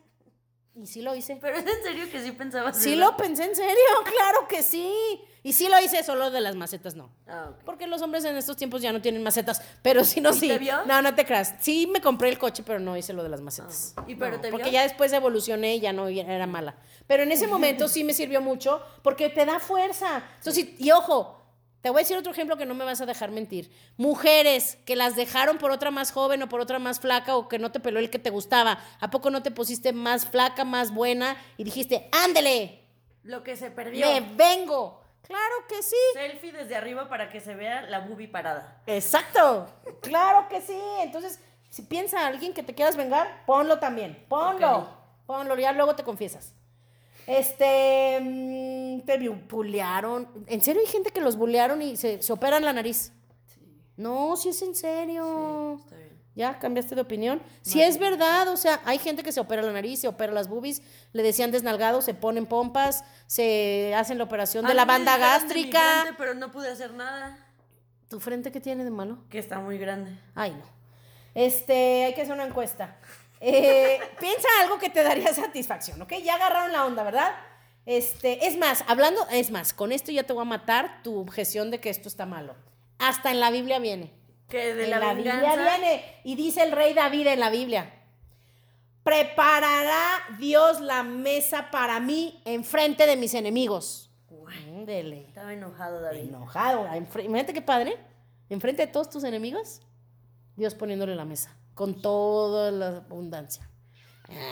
Y sí lo hice. Pero es en serio que sí pensabas Sí eso? lo pensé en serio, claro que sí. Y sí lo hice, solo de las macetas no. Ah, ok. Porque los hombres en estos tiempos ya no tienen macetas. Pero sí, no, ¿Y sí. te vio? No, no te creas. Sí me compré el coche, pero no hice lo de las macetas. Ah, ¿y pero No, te Porque vio? ya después evolucioné y ya no era mala. Pero en ese momento sí me sirvió mucho porque te da fuerza. Entonces, y, y ojo, te voy a decir otro ejemplo que no me vas a dejar mentir. Mujeres que las dejaron por otra más joven o por otra más flaca o que no te peló el que te gustaba. ¿A poco no te pusiste más flaca, más buena y dijiste, ándele, Lo que se perdió. me vengo? Claro que sí. Selfie desde arriba para que se vea la boobie parada. Exacto. Claro que sí. Entonces, si piensa alguien que te quieras vengar, ponlo también. Ponlo. Ponlo, ya luego te confiesas. Este, mm, te bu- bulearon. ¿En serio hay gente que los bulearon y se, se operan la nariz? Sí, No, si es en serio. bien. ¿Ya cambiaste de opinión? Si es verdad, o sea, hay gente que se opera la nariz, se opera las boobies, le decían desnalgado, se ponen pompas, se hacen la operación de la banda gástrica. frente, pero no pude hacer nada. ¿Tu frente qué tiene de malo? Que está muy grande. Ay, no. Este, hay que hacer una encuesta. Eh, piensa algo que te daría satisfacción, ¿ok? Ya agarraron la onda, ¿verdad? Este, es más, hablando, es más, con esto ya te voy a matar tu objeción de que esto está malo. Hasta en la Biblia viene. Que de en la, la. Biblia viene. Y dice el rey David en la Biblia. Preparará Dios la mesa para mí enfrente de mis enemigos. Ándele. Estaba enojado, David. Enojado. Imagínate qué padre. Enfrente de todos tus enemigos, Dios poniéndole la mesa. Con toda la abundancia.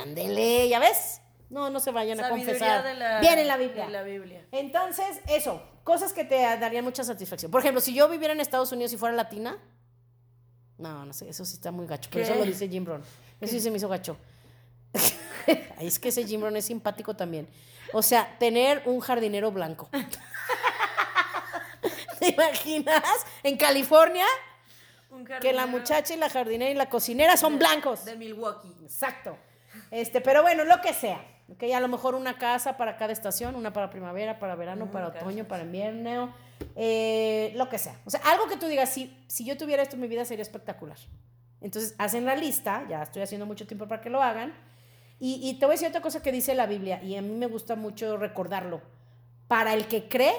Ándele, ¿ya ves? No, no se vayan a confesar. de la, Viene en la Biblia. de la Biblia. Entonces, eso, cosas que te darían mucha satisfacción. Por ejemplo, si yo viviera en Estados Unidos y fuera latina, no, no sé, eso sí está muy gacho. Pero ¿Qué? eso lo dice Jim Brown. Eso sí se me hizo gacho. Es que ese Jim Brown es simpático también. O sea, tener un jardinero blanco. ¿Te imaginas? En California, que la muchacha y la jardinera y la cocinera son blancos. De Milwaukee. Exacto. Este, pero bueno, lo que sea. Ok, a lo mejor una casa para cada estación, una para primavera, para verano, para otoño, para invierno, eh, lo que sea. O sea, algo que tú digas, si, si yo tuviera esto en mi vida sería espectacular. Entonces, hacen la lista, ya estoy haciendo mucho tiempo para que lo hagan. Y, te voy a decir otra cosa que dice la Biblia, y a mí me gusta mucho recordarlo. Para el que cree,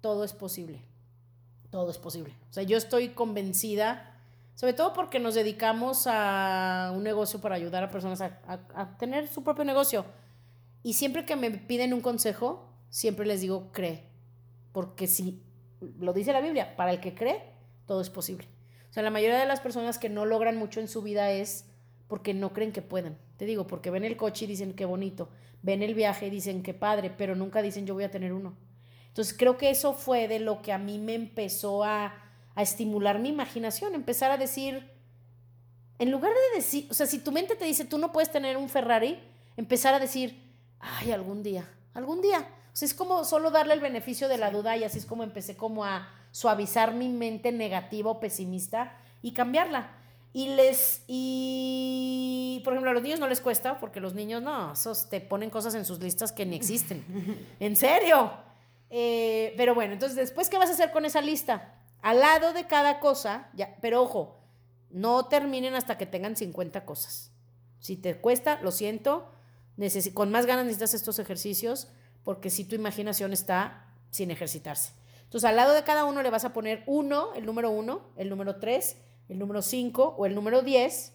todo es posible. Todo es posible. O sea, yo estoy convencida, sobre todo porque nos dedicamos a un negocio para ayudar a personas a tener su propio negocio. Y siempre que me piden un consejo, siempre les digo, cree. Porque si, lo dice la Biblia, para el que cree, todo es posible. O sea, la mayoría de las personas que no logran mucho en su vida es porque no creen que puedan. Te digo, porque ven el coche y dicen qué bonito, ven el viaje y dicen qué padre, pero nunca dicen yo voy a tener uno. Entonces creo que eso fue de lo que a mí me empezó a, a estimular mi imaginación, empezar a decir, en lugar de decir, o sea, si tu mente te dice tú no puedes tener un Ferrari, empezar a decir, ay, algún día, algún día. Sea, es como solo darle el beneficio de la duda y así es como empecé como a suavizar mi mente negativa o pesimista y cambiarla. Y les, y por ejemplo, a los niños no les cuesta, porque los niños no, esos te ponen cosas en sus listas que ni existen. ¿En serio? Eh, pero bueno, entonces después, ¿qué vas a hacer con esa lista? Al lado de cada cosa, ya, pero ojo, no terminen hasta que tengan 50 cosas. Si te cuesta, lo siento, con más ganas necesitas estos ejercicios, porque si tu imaginación está sin ejercitarse. Entonces, al lado de cada uno le vas a poner uno, el número uno, el número tres, el número cinco o el número diez,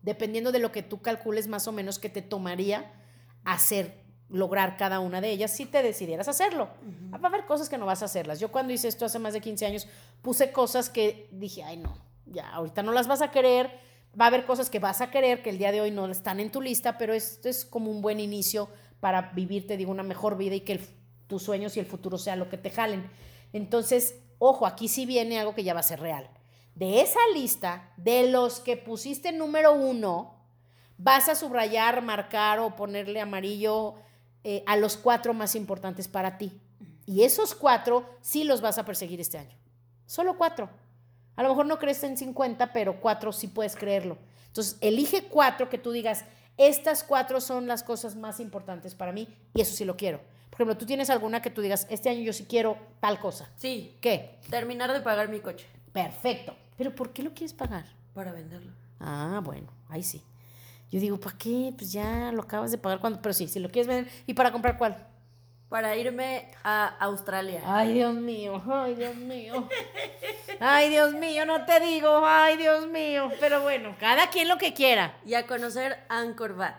dependiendo de lo que tú calcules más o menos que te tomaría hacer, lograr cada una de ellas si te decidieras hacerlo. Va a haber cosas que no vas a hacerlas. Yo cuando hice esto hace más de 15 años, puse cosas que dije, ay no, ya, ahorita no las vas a querer. Va a haber cosas que vas a querer que el día de hoy no están en tu lista, pero esto es como un buen inicio para vivir, te digo, una mejor vida y que tus sueños y el futuro sea lo que te jalen. Entonces, ojo, aquí sí viene algo que ya va a ser real. De esa lista, de los que pusiste número uno, vas a subrayar, marcar o ponerle amarillo eh, a los cuatro más importantes para ti. Y esos cuatro sí los vas a perseguir este año. Solo cuatro. A lo mejor no crees en 50, pero cuatro sí puedes creerlo. Entonces, elige cuatro que tú digas, estas cuatro son las cosas más importantes para mí y eso sí lo quiero. Por ejemplo, tú tienes alguna que tú digas, este año yo sí quiero tal cosa. Sí, ¿Qué? terminar de pagar mi coche Perfecto. Pero ¿por qué lo quieres pagar? para venderlo. Ah, bueno, ahí sí. Yo digo, ¿para qué? Pues ya lo acabas de pagar cuando. Pero sí, si lo quieres vender. ¿Y para comprar cuál? Para irme a Australia. Ay, Dios mío, ay, Dios mío. Ay, Dios mío, no te digo, ay, Dios mío. Pero bueno, cada quien lo que quiera. Y a conocer Angkor Wat.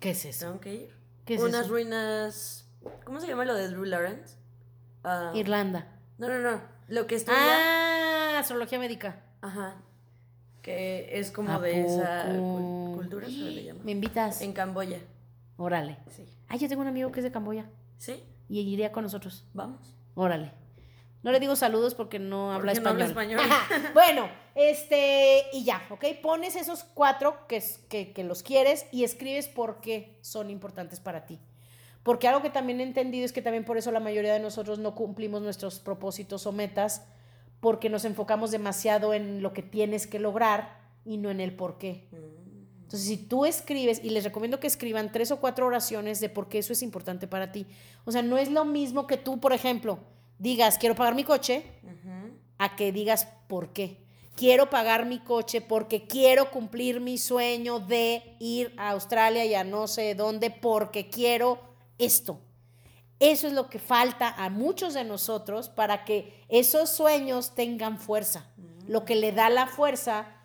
¿Qué es eso? Tengo que ir. ¿Qué es Unas eso? ruinas. ¿Cómo se llama lo de Drew Lawrence? Ah, Irlanda. no, no, no. Lo que estudia. Ah, astrología médica. Ajá. Que es como ¿A de esa poco? cultura, se le llama. ¿Me invitas? En Camboya. Órale. Sí. Ay, yo tengo un amigo que es de Camboya. ¿Sí? y iría con nosotros. Vamos. Órale. No le digo saludos porque no habla Porque no español. habla español. bueno, este, y ya, ¿ok? Pones esos cuatro que, que, que los quieres y escribes por qué son importantes para ti. Porque algo que también he entendido es que también por eso la mayoría de nosotros no cumplimos nuestros propósitos o metas porque nos enfocamos demasiado en lo que tienes que lograr y no en el por qué. Entonces, si tú escribes, y les recomiendo que escriban tres o cuatro oraciones de por qué eso es importante para ti. O sea, no es lo mismo que tú, por ejemplo, digas, quiero pagar mi coche, a que digas por qué. Quiero pagar mi coche porque quiero cumplir mi sueño de ir a Australia y a no sé dónde porque quiero esto. Eso es lo que falta a muchos de nosotros para que esos sueños tengan fuerza. Lo que le da la fuerza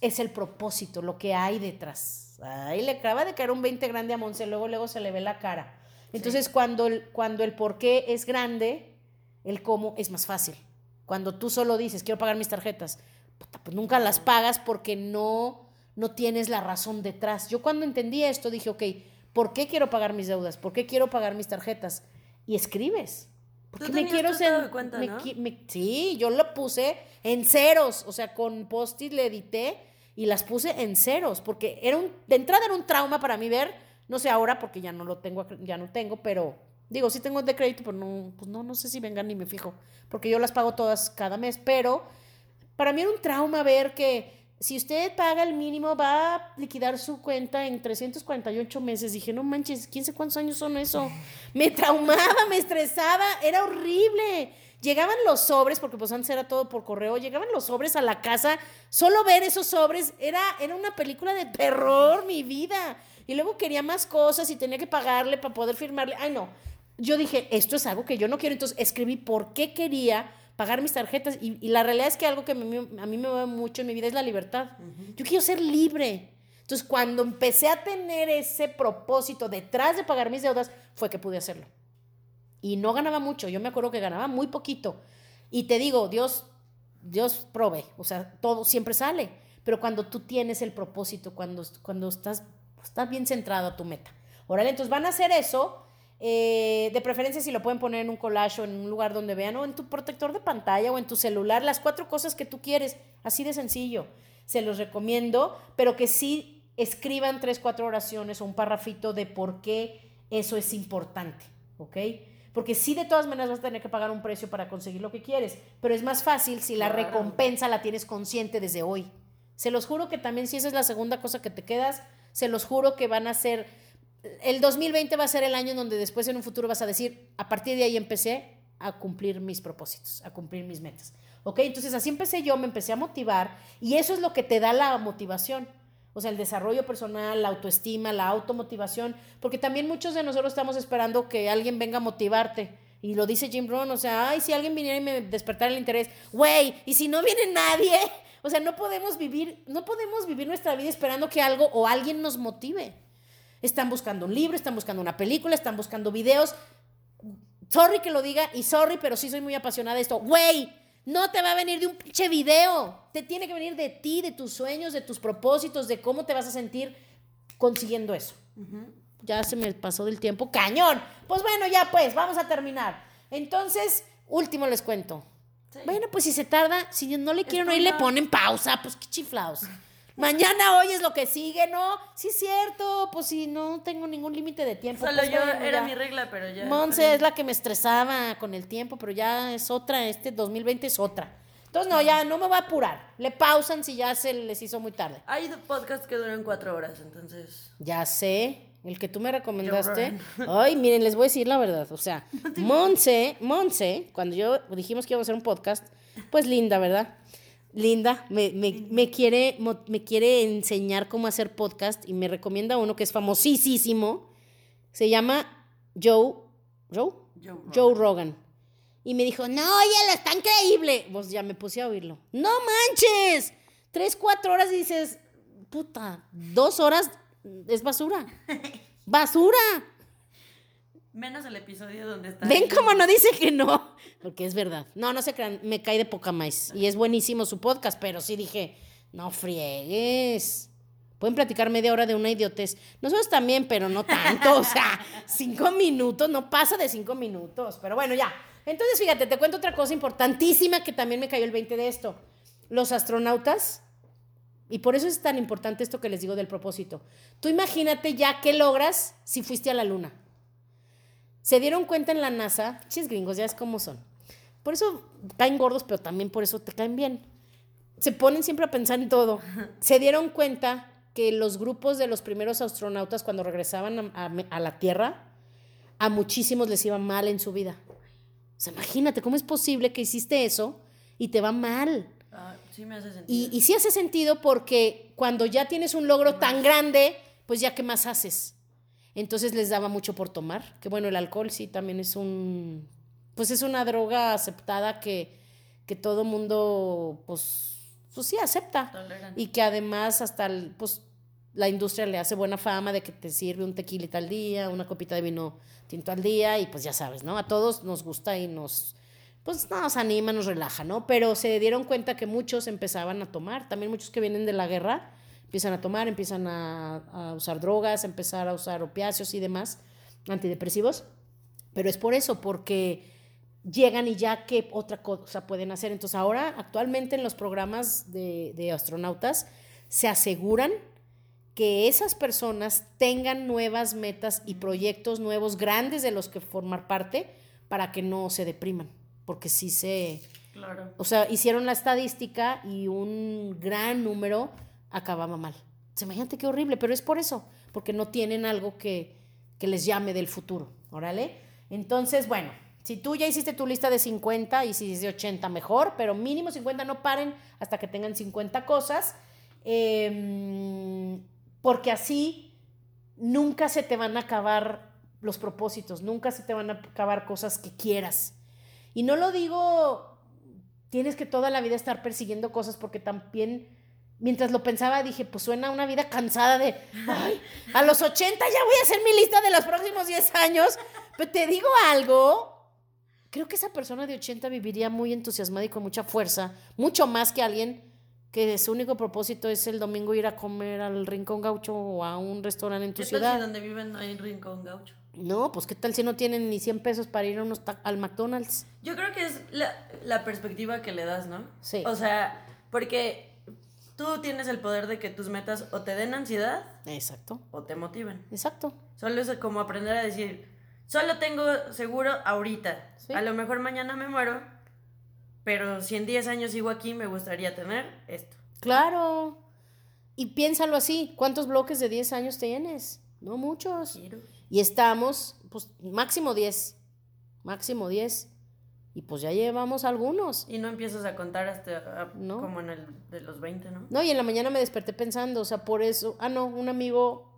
es el propósito, lo que hay detrás. Ahí le acaba de caer un 20 grande a Monse, luego, luego se le ve la cara. Entonces, cuando, el, cuando el por qué es grande, el cómo es más fácil. Cuando tú solo dices, quiero pagar mis tarjetas, puta, pues nunca las pagas porque no, no tienes la razón detrás. Yo cuando entendí esto dije, ok, ¿por qué quiero pagar mis deudas? ¿Por qué quiero pagar mis tarjetas? Y escribes. Porque Tú me quiero ser. cuenta, me ¿no? me- sí, yo lo puse en ceros. O sea, con post-it le edité y las puse en ceros. Porque era un, de entrada era un trauma para mí ver, no sé ahora porque ya no lo tengo, ya no tengo, pero digo, sí tengo de crédito, pero no, pues no, no sé si vengan ni me fijo. Porque yo las pago todas cada mes, pero para mí era un trauma ver que si usted paga el mínimo va a liquidar su cuenta en 348 meses. Dije, no manches, quién sé cuántos años son eso. Me traumaba, me estresaba, era horrible. Llegaban los sobres, porque pues antes era todo por correo, llegaban los sobres a la casa, solo ver esos sobres era, era una película de terror, mi vida. Y luego quería más cosas y tenía que pagarle para poder firmarle. Ay, no. Yo dije, esto es algo que yo no quiero. Entonces escribí por qué quería pagar mis tarjetas. Y, y la realidad es que algo que me- a mí me mueve mucho en mi vida es la libertad. Yo quiero ser libre. Entonces, cuando empecé a tener ese propósito detrás de pagar mis deudas, fue que pude hacerlo. Y no ganaba mucho. Yo me acuerdo que ganaba muy poquito. Y te digo, Dios, Dios provee. O sea, todo siempre sale. Pero cuando tú tienes el propósito, cuando, cuando estás, estás bien centrado a tu meta. Órale, entonces van a hacer eso. Eh, de preferencia si lo pueden poner en un collage o en un lugar donde vean o en tu protector de pantalla o en tu celular, las cuatro cosas que tú quieres, así de sencillo. Se los recomiendo, pero que sí escriban tres, cuatro oraciones o un parrafito de por qué eso es importante, ¿ok? Porque sí de todas maneras vas a tener que pagar un precio para conseguir lo que quieres, pero es más fácil si la Claro. recompensa la tienes consciente desde hoy. Se los juro que también si esa es la segunda cosa que te quedas, se los juro que van a ser, el 2020 va a ser el año donde después en un futuro vas a decir, a partir de ahí empecé a cumplir mis propósitos, a cumplir mis metas. ¿Ok? Entonces así empecé yo, me empecé a motivar y eso es lo que te da la motivación. O sea, el desarrollo personal, la autoestima, la automotivación, porque también muchos de nosotros estamos esperando que alguien venga a motivarte. Y lo dice Jim Rohn, o sea, ay, si alguien viniera y me despertara el interés, güey, y si no viene nadie, o sea, no podemos vivir, no podemos vivir nuestra vida esperando que algo o alguien nos motive. Están buscando un libro, están buscando una película, están buscando videos. Sorry que lo diga y sorry, pero sí soy muy apasionada de esto. Güey, no te va a venir de un pinche video. Te tiene que venir de ti, de tus sueños, de tus propósitos, de cómo te vas a sentir consiguiendo eso. Ya se me pasó del tiempo. ¡Cañón! Pues bueno, ya pues, vamos a terminar. Entonces, último les cuento. Sí. Bueno, pues si se tarda, si no le quieren oír, le ponen pausa, pues qué chiflados. Mañana hoy es lo que sigue, ¿no? Sí, es cierto, pues si no tengo ningún límite de tiempo. Solo pues yo bueno, era ya. mi regla, pero ya. Monse es la que me estresaba con el tiempo, pero ya es otra, este 2020 es otra. Entonces, no, ya no me voy a apurar. Le pausan si ya se les hizo muy tarde. Hay podcasts que duran cuatro horas, entonces. Ya sé, el que tú me recomendaste. Ay, miren, les voy a decir la verdad. O sea, Monse, Monse, cuando yo dijimos que íbamos a hacer un podcast, pues linda, ¿verdad? Linda, me, me- me quiere, me quiere enseñar cómo hacer podcast y me recomienda uno que es famosísimo. Se llama Joe, Joe, Joe Rogan. Joe Rogan. Y me dijo, no, oye, está increíble. Pues ya me puse a oírlo. No manches. Tres, cuatro horas y dices, puta, dos horas es basura. Basura. Menos el episodio donde está. Ven cómo no dice que no. Porque es verdad. No, no se crean, me cae de poca más. Y es buenísimo su podcast, pero sí dije, no friegues. Pueden platicar media hora de una idiotez. Nosotros también, pero no tanto. O sea, cinco minutos, no pasa de cinco minutos. Pero bueno, ya. Entonces, fíjate, te cuento otra cosa importantísima que también me cayó el 20 de esto. Los astronautas, y por eso es tan importante esto que les digo del propósito. Tú imagínate ya qué logras si fuiste a la luna. Se dieron cuenta en la NASA, chis gringos, ya es como son. Por eso caen gordos, pero también por eso te caen bien. Se ponen siempre a pensar en todo. Se dieron cuenta que los grupos de los primeros astronautas cuando regresaban a, la Tierra, a muchísimos les iba mal en su vida. O sea, imagínate, ¿cómo es posible que hiciste eso y te va mal? Ah, sí me hace sentido. Y, y sí hace sentido porque cuando ya tienes un logro tan grande, pues ya qué más haces. Entonces les daba mucho por tomar, que bueno, el alcohol sí también es un, pues es una droga aceptada que, que todo mundo, pues pues sí acepta. Y que además hasta pues la industria le hace buena fama de que te sirve un tequilita al día, una copita de vino tinto al día y pues ya sabes, ¿no? A todos nos gusta y nos pues nos anima, nos relaja, ¿no? Pero se dieron cuenta que muchos empezaban a tomar, también muchos que vienen de la guerra empiezan a tomar, empiezan a, a usar drogas, empezar a usar opiáceos y demás, antidepresivos, pero es por eso, porque llegan y ya qué otra cosa pueden hacer. Entonces ahora actualmente en los programas de, astronautas se aseguran que esas personas tengan nuevas metas y proyectos nuevos grandes de los que formar parte para que no se depriman, porque sí se... Claro. O sea, hicieron la estadística y un gran número acababa mal. Se imagínate qué horrible, pero es por eso, porque no tienen algo que, que les llame del futuro. Órale. Entonces, bueno, si tú ya hiciste tu lista de 50 y si es de 80, mejor, pero mínimo 50 no paren hasta que tengan 50 cosas, em, porque así nunca se te van a acabar los propósitos, nunca se te van a acabar cosas que quieras. Y no lo digo, tienes que toda la vida estar persiguiendo cosas porque también mientras lo pensaba dije, pues suena una vida cansada de, ay, a los 80 ya voy a hacer mi lista de los próximos 10 años. Pero te digo algo, creo que esa persona de 80 viviría muy entusiasmada y con mucha fuerza, mucho más que alguien que su único propósito es el domingo ir a comer al Rincón Gaucho o a un restaurante en tu ¿Qué ciudad. Tal si donde viven hay Rincón Gaucho? No, pues qué tal si no tienen ni 100 pesos para ir a unos al McDonald's. Yo creo que es la, la perspectiva que le das, ¿no? Sí. O sea, porque tú tienes el poder de que tus metas o te den ansiedad. Exacto. O te motiven. Exacto. Solo es como aprender a decir, Solo tengo seguro ahorita. A lo mejor mañana me muero, pero si en 10 años sigo aquí, me gustaría tener esto. Claro. Y piénsalo así, ¿cuántos bloques de 10 años tienes? No muchos. Y estamos, pues máximo 10. Máximo 10. Y pues ya llevamos algunos. Y no empiezas a contar hasta ah, como en el de los 20, ¿no? No, y en la mañana me desperté pensando, o sea, por eso, ah, no, un amigo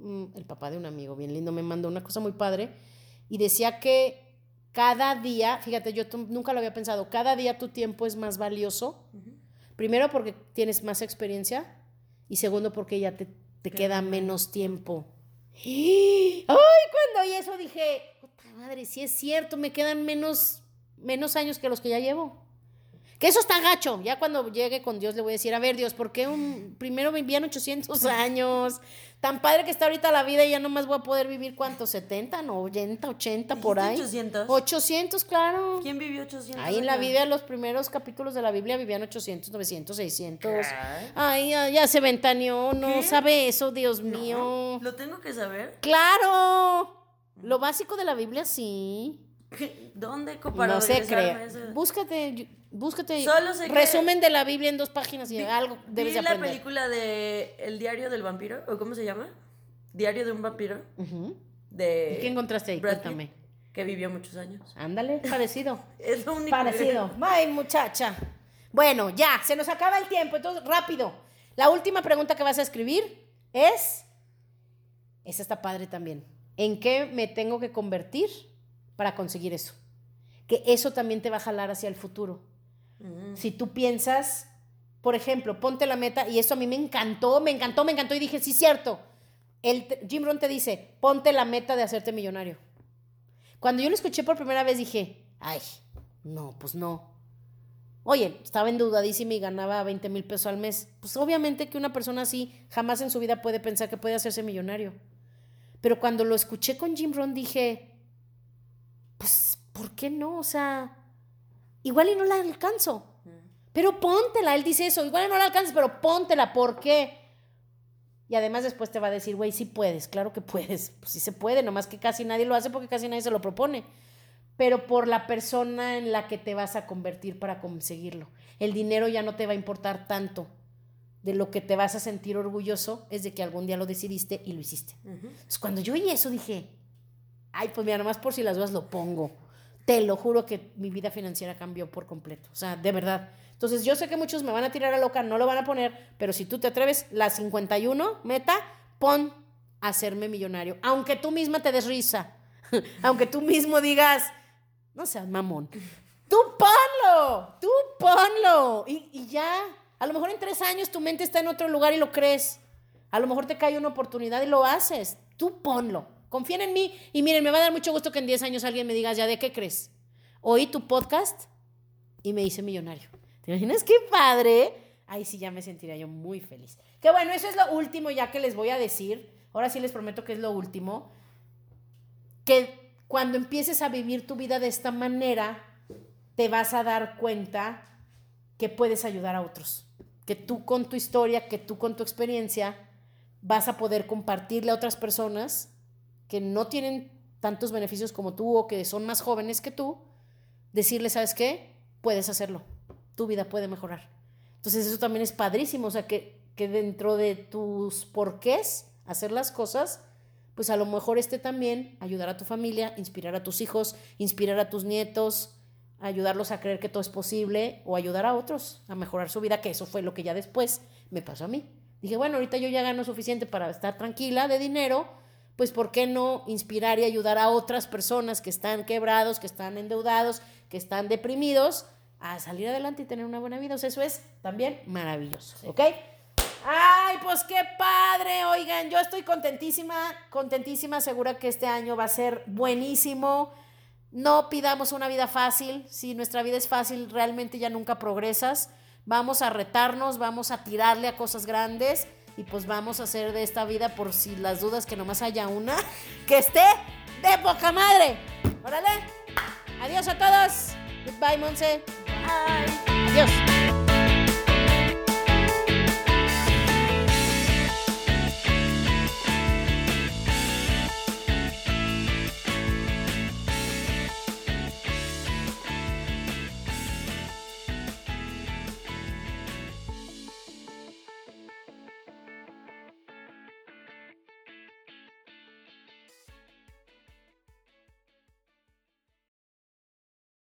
Mm, el papá de un amigo bien lindo, me mandó una cosa muy padre y decía que cada día, fíjate, yo nunca lo había pensado, cada día tu tiempo es más valioso. Primero porque tienes más experiencia y segundo porque ya te, te queda menos tiempo. ¡Ay! Cuando oí eso dije, puta madre, si es cierto, me quedan menos, menos años que los que ya llevo. Que eso está gacho. Ya cuando llegue con Dios le voy a decir, a ver, Dios, ¿por qué un, primero me envían 800 años? Tan padre que está ahorita la vida y ya nomás voy a poder vivir, ¿cuántos? ¿70, 90, 80 por ahí? 800. 800, claro. ¿Quién vivió 800? Ahí en la Biblia, los primeros capítulos de la Biblia vivían 800, 900, 600. Ay, ya, se ventaneó, no sabe eso, Dios mío. ¿Lo tengo que saber? Claro. Lo básico de la Biblia, sí. ¿Dónde No sé, creo. Búscate Búscate resumen de la Biblia en dos páginas y algo debes de aprender. la película de El diario del vampiro? ¿O cómo se llama? Diario de un vampiro. de ¿Qué encontraste ahí? Cuéntame. que vivió muchos años. Ándale, parecido. es lo único. Parecido. Ay, muchacha. Bueno, ya, se nos acaba el tiempo, entonces rápido. La última pregunta que vas a escribir es, esa está padre también. ¿En qué me tengo que convertir para conseguir eso? Que eso también te va a jalar hacia el futuro. Si tú piensas, por ejemplo, ponte la meta, y eso a mí me encantó, me encantó, me encantó, y dije, sí, cierto. El, Jim Rohn te dice, ponte la meta de hacerte millonario. Cuando yo lo escuché por primera vez dije, ay, no, pues no. Oye, estaba endeudadísima y ganaba 20 mil pesos al mes. Pues obviamente que una persona así jamás en su vida puede pensar que puede hacerse millonario. Pero cuando lo escuché con Jim Ron dije, pues, ¿por qué no? O sea, igual y no la alcanzo. Pero póntela, él dice eso, igual y no la alcanzas, pero póntela, ¿por qué? Y además después te va a decir, güey, sí puedes, claro que puedes. Pues sí se puede, nomás que casi nadie lo hace porque casi nadie se lo propone pero por la persona en la que te vas a convertir para conseguirlo. El dinero ya no te va a importar tanto. De lo que te vas a sentir orgulloso es de que algún día lo decidiste y lo hiciste. Entonces, cuando yo oí eso dije, ay, pues mira, nomás por si las dudas lo pongo. Te lo juro que mi vida financiera cambió por completo. O sea, de verdad. Entonces, yo sé que muchos me van a tirar a loca, no lo van a poner, pero si tú te atreves, la 51, meta, pon hacerme millonario. Aunque tú misma te des risa. Aunque tú mismo digas, no seas mamón. Tú ponlo, tú ponlo. Y, ya, a lo mejor en tres años tu mente está en otro lugar y lo crees. A lo mejor te cae una oportunidad y lo haces. Tú ponlo. Confíen en mí. Y miren, me va a dar mucho gusto que en 10 años alguien me diga, ya, ¿de qué crees? Oí tu podcast y me hice millonario. ¿Te imaginas qué padre? Ahí sí ya me sentiría yo muy feliz. Que bueno, eso es lo último ya que les voy a decir. Ahora sí les prometo que es lo último. Que cuando empieces a vivir tu vida de esta manera, te vas a dar cuenta que puedes ayudar a otros, que tú con tu historia, que tú con tu experiencia, vas a poder compartirle a otras personas que no tienen tantos beneficios como tú o que son más jóvenes que tú, decirles, ¿sabes qué? Puedes hacerlo, tu vida puede mejorar. Entonces eso también es padrísimo, o sea, que, que dentro de tus porqués hacer las cosas, pues a lo mejor este también ayudar a tu familia, inspirar a tus hijos, inspirar a tus nietos, ayudarlos a creer que todo es posible o ayudar a otros a mejorar su vida, que eso fue lo que ya después me pasó a mí. Dije, bueno, ahorita yo ya gano suficiente para estar tranquila de dinero, pues ¿por qué no inspirar y ayudar a otras personas que están quebrados, que están endeudados, que están deprimidos, a salir adelante y tener una buena vida? O sea, eso es también maravilloso, ¿ok? Ay, pues qué padre. Oigan, yo estoy contentísima, contentísima, segura que este año va a ser buenísimo. No pidamos una vida fácil. Si nuestra vida es fácil, realmente ya nunca progresas. Vamos a retarnos, vamos a tirarle a cosas grandes y pues vamos a hacer de esta vida, por si las dudas que nomás haya una, que esté de poca madre. Órale. Adiós a todos. Goodbye, Monse. Bye. Adiós.